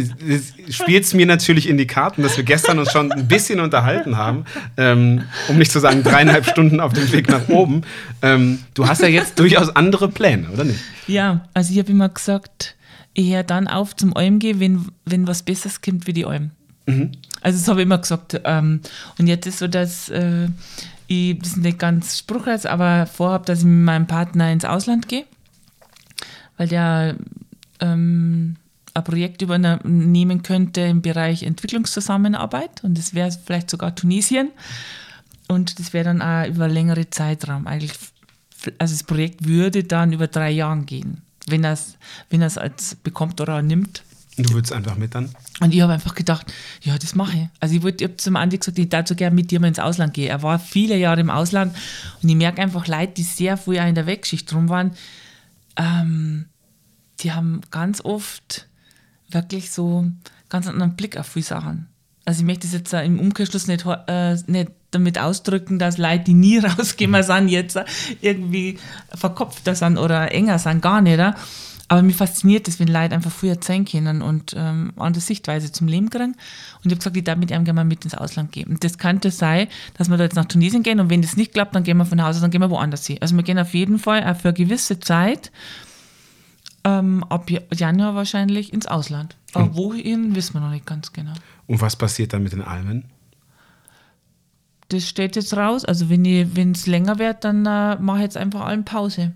spielt es mir natürlich in die Karten, dass wir gestern uns schon ein bisschen unterhalten haben, ähm, um nicht zu sagen dreieinhalb Stunden auf dem Weg nach oben. Ähm, du hast ja jetzt durchaus andere Pläne, oder nicht? Ja, also ich habe immer gesagt, höre dann auf zum Alm gehen, wenn, wenn was Besseres kommt wie die Alm. Also das habe ich immer gesagt. Ähm, und jetzt ist so, dass äh, ich, das ist nicht ganz spruchreich, aber vorhabe, dass ich mit meinem Partner ins Ausland gehe, weil der ähm, ein Projekt übernehmen könnte im Bereich Entwicklungszusammenarbeit und das wäre vielleicht sogar Tunesien und das wäre dann auch über längere Zeitraum. Eigentlich, also das Projekt würde dann über drei Jahre gehen, wenn er es wenn er's als bekommt oder nimmt. Du würdest einfach mit dann? Und ich habe einfach gedacht, ja, das mache ich. Also ich, ich habe zum Andi gesagt, ich darf so gerne mit dir mal ins Ausland gehen. Er war viele Jahre im Ausland und ich merke einfach Leute, die sehr früh auch in der Wegschicht drum waren, ähm, die haben ganz oft wirklich so ganz anderen Blick auf viele Sachen. Also ich möchte das jetzt im Umkehrschluss nicht, äh, nicht damit ausdrücken, dass Leute, die nie rausgehen sind, jetzt irgendwie verkopfter sind oder enger sind, gar nicht. Aber mir fasziniert es, wenn Leute einfach früher erzählen können und ähm, andere Sichtweise zum Leben kriegen. Und ich habe gesagt, ich darf mit ihm gerne mal mit ins Ausland gehen. Und das könnte sein, dass wir da jetzt nach Tunesien gehen und wenn das nicht klappt, dann gehen wir von Hause, dann gehen wir woanders hin. Also wir gehen auf jeden Fall auch für eine gewisse Zeit, ähm, ab Januar wahrscheinlich, ins Ausland. Aber wohin, wissen wir noch nicht ganz genau. Und was passiert dann mit den Almen? Das steht jetzt raus. Also wenn es länger wird, dann äh, mache ich jetzt einfach allen Pause.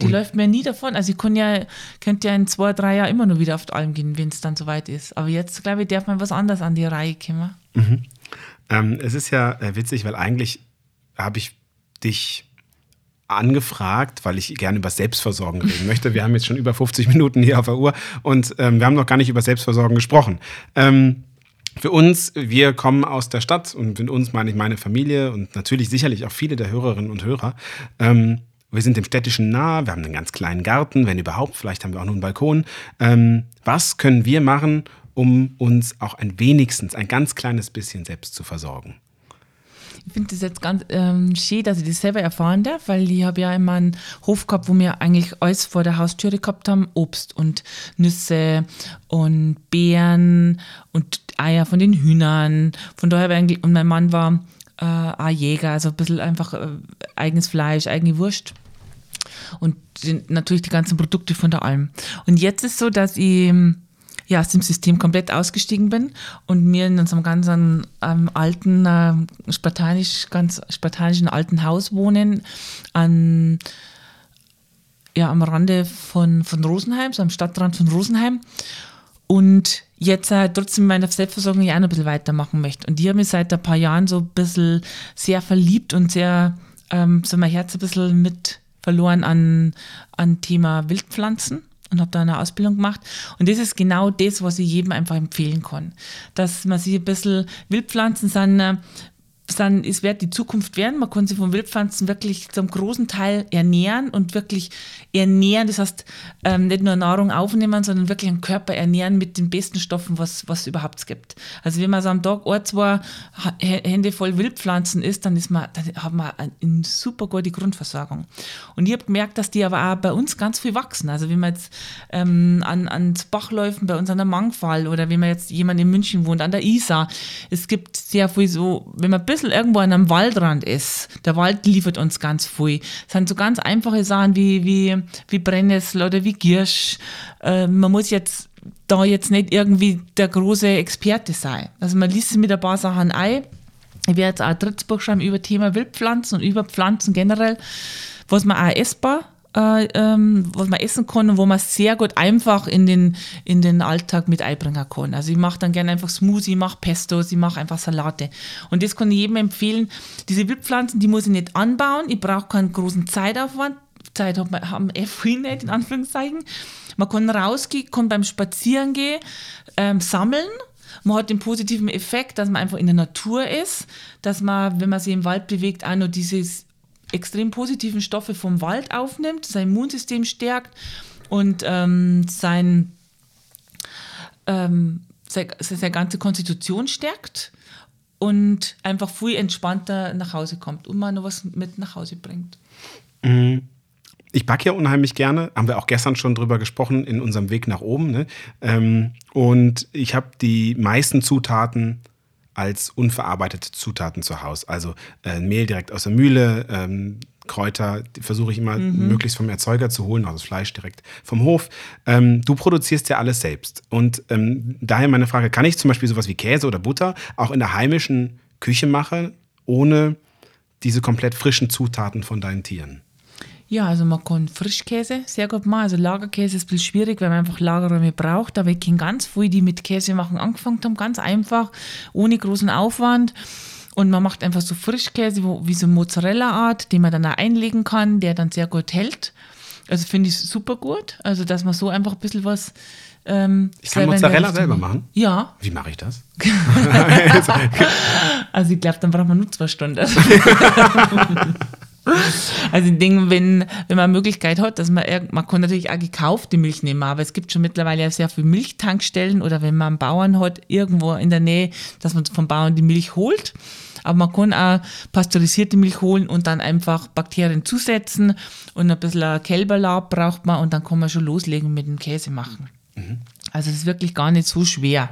Die und? läuft mir nie davon. Also ich kann ja, könnte ja in zwei, drei Jahren immer noch wieder auf die Alm gehen, wenn es dann soweit ist. Aber jetzt, glaube ich, darf man was anderes an die Reihe kommen. Mhm. Ähm, es ist ja äh, witzig, weil eigentlich habe ich dich angefragt, weil ich gerne über Selbstversorgen reden möchte. Wir haben jetzt schon über 50 Minuten hier auf der Uhr und ähm, wir haben noch gar nicht über Selbstversorgen gesprochen. Ähm, für uns, wir kommen aus der Stadt und mit uns meine ich meine Familie und natürlich sicherlich auch viele der Hörerinnen und Hörer. Ähm, wir sind dem Städtischen nah, wir haben einen ganz kleinen Garten, wenn überhaupt, vielleicht haben wir auch nur einen Balkon. Ähm, was können wir machen, um uns auch ein wenigstens, ein ganz kleines bisschen selbst zu versorgen? Ich finde das jetzt ganz ähm, schön, dass ich das selber erfahren darf, weil ich habe ja immer einen Hof gehabt, wo wir eigentlich alles vor der Haustüre gehabt haben. Obst und Nüsse und Beeren und Eier von den Hühnern. Von daher war eigentlich, und mein Mann war äh, auch Jäger, also ein bisschen einfach äh, eigenes Fleisch, eigene Wurst. Und die, natürlich die ganzen Produkte von der Alm. Und jetzt ist so, dass ich ja, aus dem System komplett ausgestiegen bin und mir in unserem ganz ähm, alten, äh, spartanisch, ganz spartanischen alten Haus wohnen, an, ja, am Rande von, von Rosenheim, so am Stadtrand von Rosenheim. Und jetzt äh, trotzdem meine Selbstversorgung ja auch noch ein bisschen weitermachen möchte. Und die habe mich seit ein paar Jahren so ein bisschen sehr verliebt und sehr, ähm, so mein Herz ein bisschen mit verloren an, an Thema Wildpflanzen und habe da eine Ausbildung gemacht. Und das ist genau das, was ich jedem einfach empfehlen kann. Dass man sich ein bisschen Wildpflanzen sind, äh, dann es wird die Zukunft werden. Man kann sich von Wildpflanzen wirklich zum großen Teil ernähren und wirklich ernähren. Das heißt, ähm, nicht nur Nahrung aufnehmen, sondern wirklich den Körper ernähren mit den besten Stoffen, was es überhaupt gibt. Also wenn man so am Tag ein, zwei Hände voll Wildpflanzen isst, dann ist man, dann hat man eine super gute Grundversorgung. Und ich habe gemerkt, dass die aber auch bei uns ganz viel wachsen. Also wenn man jetzt ähm, an, ans Bachläufen bei uns an der Mangfall oder wenn man jetzt jemand in München wohnt, an der Isar, es gibt sehr viel so, wenn man bisschen irgendwo an einem Waldrand ist, der Wald liefert uns ganz viel. Es sind so ganz einfache Sachen wie, wie, wie Brennnessel oder wie Girsch. Äh, man muss jetzt da jetzt nicht irgendwie der große Experte sein. Also man liest sich mit ein paar Sachen ein. Ich werde jetzt auch ein drittes Buch schreiben über Thema Wildpflanzen und über Pflanzen generell, was man auch essbar äh, ähm, was man essen kann und wo man sehr gut einfach in den, in den Alltag mit einbringen kann. Also ich mache dann gerne einfach Smoothie, ich mache Pestos, ich mache einfach Salate. Und das kann ich jedem empfehlen. Diese Wildpflanzen, die muss ich nicht anbauen, ich brauche keinen großen Zeitaufwand. Zeit haben wir eh viel nicht, in Anführungszeichen. Man kann rausgehen, kann beim Spazierengehen ähm, sammeln. Man hat den positiven Effekt, dass man einfach in der Natur ist, dass man, wenn man sich im Wald bewegt, auch noch dieses extrem positiven Stoffe vom Wald aufnimmt, sein Immunsystem stärkt und ähm, sein, ähm, seine, seine ganze Konstitution stärkt und einfach viel entspannter nach Hause kommt und man noch was mit nach Hause bringt. Mhm. Ich backe ja unheimlich gerne, haben wir auch gestern schon drüber gesprochen in unserem Weg nach oben. Ne? Ähm, und ich habe die meisten Zutaten als unverarbeitete Zutaten zu Hause. Also äh, Mehl direkt aus der Mühle, ähm, Kräuter versuche ich immer mhm. möglichst vom Erzeuger zu holen, also das Fleisch direkt vom Hof. Ähm, du produzierst ja alles selbst. Und ähm, daher meine Frage, kann ich zum Beispiel sowas wie Käse oder Butter auch in der heimischen Küche machen, ohne diese komplett frischen Zutaten von deinen Tieren? Ja, also man kann Frischkäse sehr gut machen. Also Lagerkäse ist ein bisschen schwierig, weil man einfach Lagerräume braucht. Aber ich kenne ganz viele, die mit Käse machen angefangen haben, ganz einfach, ohne großen Aufwand. Und man macht einfach so Frischkäse, wie so Mozzarella-Art, den man dann auch einlegen kann, der dann sehr gut hält. Also finde ich super gut. Also, dass man so einfach ein bisschen was. Ähm, ich kann Mozzarella selber machen? Ja. Wie mache ich das? also, ich glaube, dann braucht man nur zwei Stunden. Also denke, wenn, wenn man Möglichkeit hat, dass man, man kann natürlich auch gekaufte Milch nehmen, aber es gibt schon mittlerweile sehr viele Milchtankstellen oder wenn man einen Bauern hat, irgendwo in der Nähe, dass man vom Bauern die Milch holt. Aber man kann auch pasteurisierte Milch holen und dann einfach Bakterien zusetzen und ein bisschen Kälberlab braucht man und dann kann man schon loslegen mit dem Käse machen. Mhm. Also es ist wirklich gar nicht so schwer.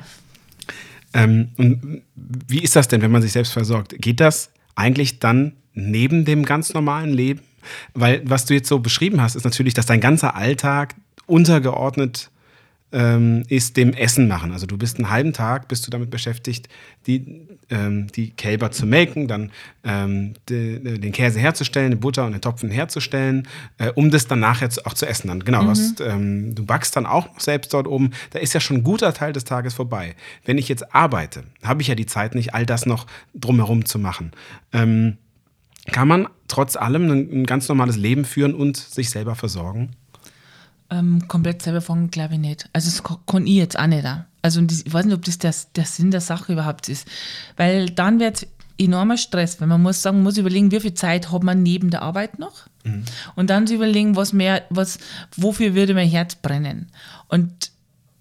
Ähm, und wie ist das denn, wenn man sich selbst versorgt? Geht das eigentlich dann neben dem ganz normalen Leben? Weil was du jetzt so beschrieben hast, ist natürlich, dass dein ganzer Alltag untergeordnet ähm, ist dem Essen machen. Also du bist einen halben Tag, bist du damit beschäftigt, die, ähm, die Kälber zu melken, dann ähm, de, den Käse herzustellen, die Butter und den Topfen herzustellen, äh, um das dann nachher auch zu essen. Dann, genau, mhm. hast, ähm, du backst dann auch noch selbst dort oben. Da ist ja schon ein guter Teil des Tages vorbei. Wenn ich jetzt arbeite, habe ich ja die Zeit nicht, all das noch drumherum zu machen. Ähm, kann man trotz allem ein, ein ganz normales Leben führen und sich selber versorgen? Ähm, komplett selber fangen, glaube ich nicht. Also das kann ich jetzt auch nicht. Also ich weiß nicht, ob das der, der Sinn der Sache überhaupt ist. Weil dann wird es enormer Stress, weil man muss sagen, muss überlegen, wie viel Zeit hat man neben der Arbeit noch mhm. und dann zu überlegen, was mehr, was, wofür würde mein Herz brennen. Und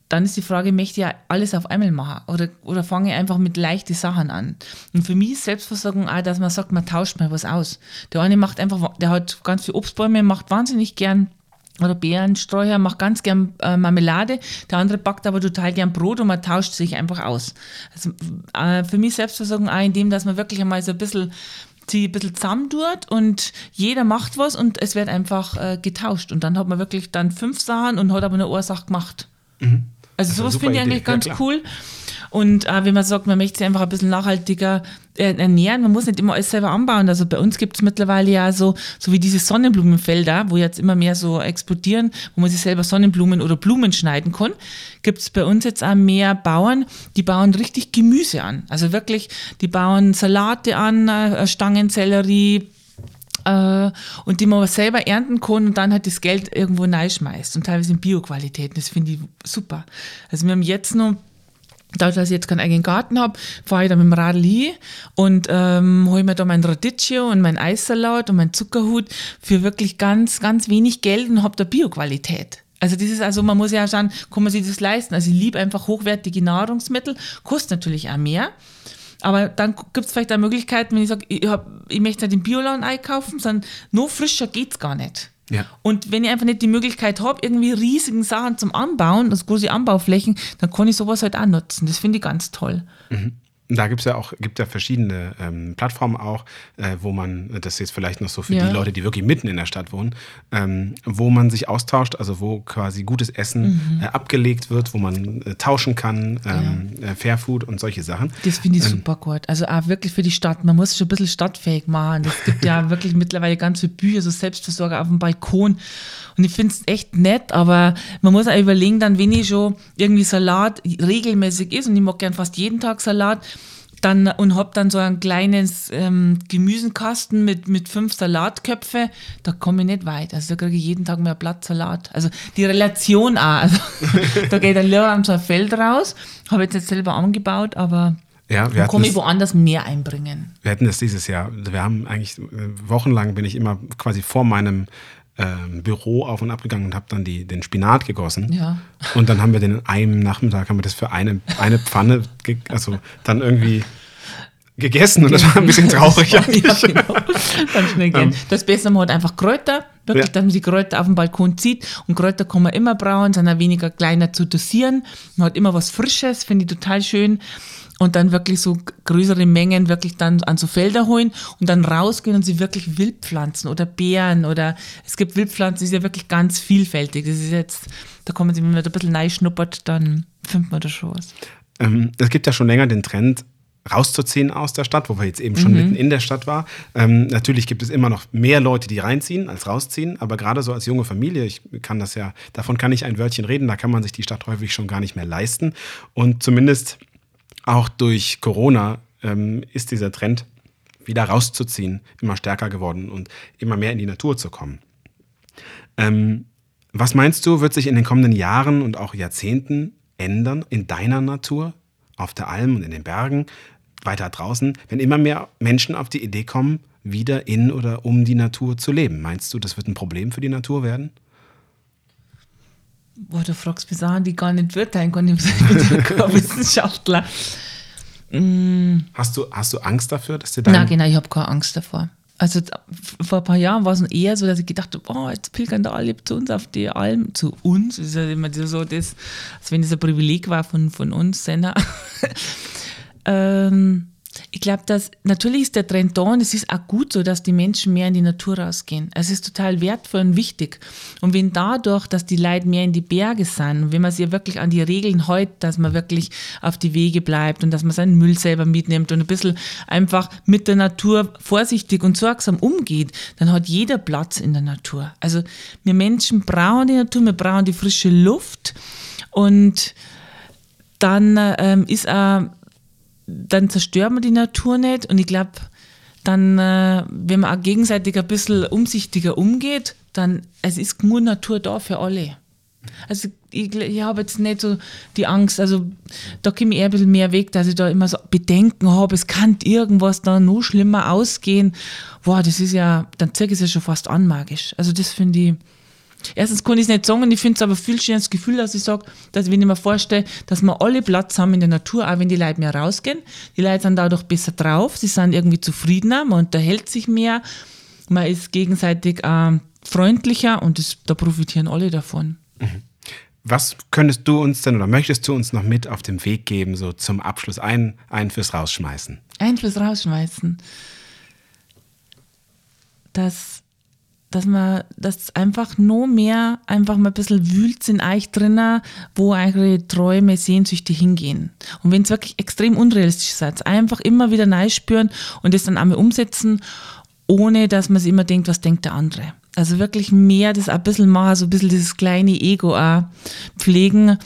dann ist die Frage, möchte ich ja alles auf einmal machen oder, oder fange ich einfach mit leichten Sachen an? Und für mich ist Selbstversorgung auch, dass man sagt, man tauscht mal was aus. Der eine macht einfach, der hat ganz viele Obstbäume, macht wahnsinnig gern oder Beerensträucher, macht ganz gern äh, Marmelade, der andere backt aber total gern Brot und man tauscht sich einfach aus. Also äh, für mich Selbstversorgung auch in dem, dass man wirklich einmal so ein bisschen sie ein bisschen zusammen tut und jeder macht was und es wird einfach äh, getauscht. Und dann hat man wirklich dann fünf Sachen und hat aber eine Ursache gemacht. Mhm. Also sowas finde ich eigentlich ganz ja, cool. Und äh, wenn man sagt, man möchte sich einfach ein bisschen nachhaltiger äh, ernähren, man muss nicht immer alles selber anbauen. Also bei uns gibt es mittlerweile ja so, so wie diese Sonnenblumenfelder, wo jetzt immer mehr so explodieren, wo man sich selber Sonnenblumen oder Blumen schneiden kann, gibt es bei uns jetzt auch mehr Bauern, die bauen richtig Gemüse an. Also wirklich, die bauen Salate an, äh, Stangensellerie, äh, und die man selber ernten kann und dann halt das Geld irgendwo schmeißt und teilweise in Bioqualitäten. Das finde ich super. Also wir haben jetzt noch Dadurch, dass ich jetzt keinen eigenen Garten habe, fahre ich da mit dem Radl hin und ähm, hole mir da mein Radicchio und mein Eissalat und mein Zuckerhut für wirklich ganz, ganz wenig Geld und habe da Bioqualität. Also das ist also, man muss ja schauen, kann man sich das leisten. Also ich liebe einfach hochwertige Nahrungsmittel, kostet natürlich auch mehr. Aber dann gibt es vielleicht auch Möglichkeiten, wenn ich sage, ich, ich möchte nicht den Bioladen einkaufen, sondern noch frischer geht es gar nicht. Ja. Und wenn ich einfach nicht die Möglichkeit habe, irgendwie riesigen Sachen zum Anbauen, also große Anbauflächen, dann kann ich sowas halt auch nutzen. Das finde ich ganz toll. Mhm. Da gibt es ja auch gibt ja verschiedene ähm, Plattformen auch, äh, wo man, das ist jetzt vielleicht noch so für ja. die Leute, die wirklich mitten in der Stadt wohnen, ähm, wo man sich austauscht, also wo quasi gutes Essen mhm. äh, abgelegt wird, wo man äh, tauschen kann, ähm, ja. Äh, Fairfood und solche Sachen. Das finde ich ähm, super gut. Also auch wirklich für die Stadt. Man muss sich ein bisschen stadtfähig machen. Es gibt ja wirklich mittlerweile ganz viele Bücher, so Selbstversorger auf dem Balkon. Und ich finde es echt nett, aber man muss auch überlegen, dann, wenn ich schon irgendwie Salat regelmäßig ist und ich mag gern fast jeden Tag Salat, dann und habe dann so ein kleines ähm, Gemüsenkasten mit, mit fünf Salatköpfe, da komme ich nicht weit. Also da kriege ich jeden Tag mehr Blattsalat. Also die Relation auch. Also, da geht ein Lehrraum so ein Feld raus, habe jetzt nicht selber angebaut, aber ja, wir komme ich woanders mehr einbringen. Wir hatten das dieses Jahr. Wir haben eigentlich äh, wochenlang bin ich immer quasi vor meinem ähm, Büro auf und ab gegangen und habe dann die, den Spinat gegossen. Ja. Und dann haben wir den in einem Nachmittag, haben wir das für eine, eine Pfanne, also dann irgendwie gegessen und das war ein bisschen traurig. ja, genau. Dann schnell gehen. Ähm. Das Beste man hat einfach Kräuter, wirklich, ja. dass man die Kräuter auf dem Balkon zieht und Kräuter kann man immer brauen, sind auch weniger kleiner zu dosieren. Man hat immer was Frisches, finde ich total schön und dann wirklich so größere Mengen wirklich dann an so Felder holen und dann rausgehen und sie wirklich Wildpflanzen oder Beeren oder es gibt Wildpflanzen, die sind ja wirklich ganz vielfältig. Das ist jetzt, da kommen sie, wenn man da ein bisschen reinschnuppert, dann findet man da schon was. Ähm, es gibt ja schon länger den Trend, rauszuziehen aus der Stadt, wo wir jetzt eben schon mhm. mitten in der Stadt waren. Ähm, natürlich gibt es immer noch mehr Leute, die reinziehen als rausziehen, aber gerade so als junge Familie, ich kann das ja, davon kann ich ein Wörtchen reden, da kann man sich die Stadt häufig schon gar nicht mehr leisten. Und zumindest auch durch Corona ähm, ist dieser Trend, wieder rauszuziehen, immer stärker geworden und immer mehr in die Natur zu kommen. Ähm, was meinst du, wird sich in den kommenden Jahren und auch Jahrzehnten ändern in deiner Natur, auf der Alm und in den Bergen, weiter draußen, wenn immer mehr Menschen auf die Idee kommen, wieder in oder um die Natur zu leben? Meinst du, das wird ein Problem für die Natur werden? Boah, du fragst mich Sachen, die gar nicht beurteilen kann. Ich bin kein Wissenschaftler. Mm. Hast, du, hast du Angst dafür, dass dir dein... Na genau, ich habe keine Angst davor. Also vor ein paar Jahren war es eher so, dass ich gedacht habe, oh, jetzt pilgern da alle zu uns auf die Alm. Zu uns, das ist ja immer so, das, als wenn das ein Privileg war von, von uns, Senna. Ähm, ich glaube, dass natürlich ist der Trend da und es ist auch gut so, dass die Menschen mehr in die Natur rausgehen. Es ist total wertvoll und wichtig. Und wenn dadurch, dass die Leute mehr in die Berge sind, wenn man sich wirklich an die Regeln hält, dass man wirklich auf die Wege bleibt und dass man seinen Müll selber mitnimmt und ein bisschen einfach mit der Natur vorsichtig und sorgsam umgeht, dann hat jeder Platz in der Natur. Also wir Menschen brauchen die Natur, wir brauchen die frische Luft und dann ähm, ist auch dann zerstören wir die Natur nicht. Und ich glaube, dann, äh, wenn man auch gegenseitig ein bisschen umsichtiger umgeht, dann es ist nur Natur da für alle. Also ich, ich habe jetzt nicht so die Angst, also da komme ich eher ein bisschen mehr weg, dass ich da immer so Bedenken habe, es kann irgendwas da noch schlimmer ausgehen. Boah, das ist ja, dann zeige ich es ja schon fast anmagisch. Also das finde ich, Erstens kann ich es nicht sagen ich finde es aber viel schönes Gefühl, dass ich sage, dass wenn ich mir vorstelle, dass wir alle Platz haben in der Natur, auch wenn die Leute mehr rausgehen. Die Leute sind dadurch besser drauf, sie sind irgendwie zufriedener, man unterhält sich mehr, man ist gegenseitig äh, freundlicher und das, da profitieren alle davon. Mhm. Was könntest du uns denn oder möchtest du uns noch mit auf den Weg geben, so zum Abschluss? Ein, ein fürs Rausschmeißen. Ein fürs Rausschmeißen. Das dass man das einfach nur mehr einfach mal ein bisschen wühlt in euch drinnen, wo eure Träume, Sehnsüchte hingehen. Und wenn es wirklich extrem unrealistisch ist, einfach immer wieder neu spüren und das dann einmal umsetzen, ohne dass man sich immer denkt, was denkt der andere. Also wirklich mehr das ein bisschen machen, so ein bisschen dieses kleine Ego auch pflegen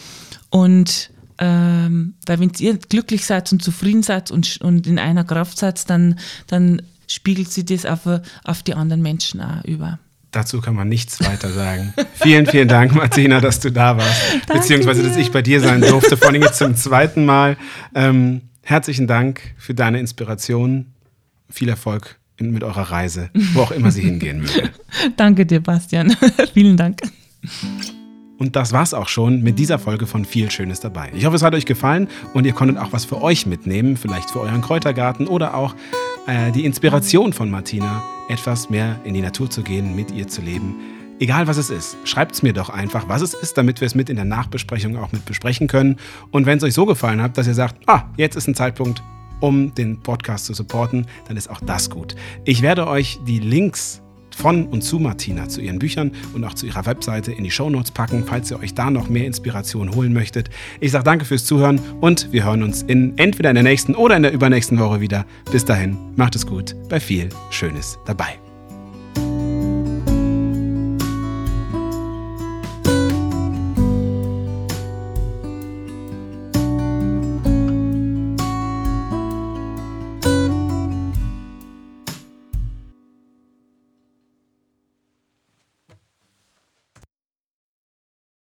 und ähm, weil wenn ihr glücklich seid und zufrieden seid und, und in einer Kraft seid, dann, dann spiegelt sich das auf, auf die anderen Menschen auch über. Dazu kann man nichts weiter sagen. vielen, vielen Dank, Martina, dass du da warst. Danke beziehungsweise, dass ich bei dir sein durfte, vor allem jetzt zum zweiten Mal. Ähm, herzlichen Dank für deine Inspiration. Viel Erfolg mit eurer Reise, wo auch immer sie hingehen möge. Danke dir, Bastian. Vielen Dank. Und das war's auch schon mit dieser Folge von Viel Schönes dabei. Ich hoffe, es hat euch gefallen und ihr konntet auch was für euch mitnehmen, vielleicht für euren Kräutergarten oder auch äh, die Inspiration von Martina, etwas mehr in die Natur zu gehen, mit ihr zu leben. Egal was es ist, schreibt es mir doch einfach, was es ist, damit wir es mit in der Nachbesprechung auch mit besprechen können. Und wenn es euch so gefallen hat, dass ihr sagt, ah, jetzt ist ein Zeitpunkt, um den Podcast zu supporten, dann ist auch das gut. Ich werde euch die Links von und zu Martina, zu ihren Büchern und auch zu ihrer Webseite in die Shownotes packen, falls ihr euch da noch mehr Inspiration holen möchtet. Ich sage danke fürs Zuhören und wir hören uns in, entweder in der nächsten oder in der übernächsten Woche wieder. Bis dahin, macht es gut, bei viel Schönes dabei.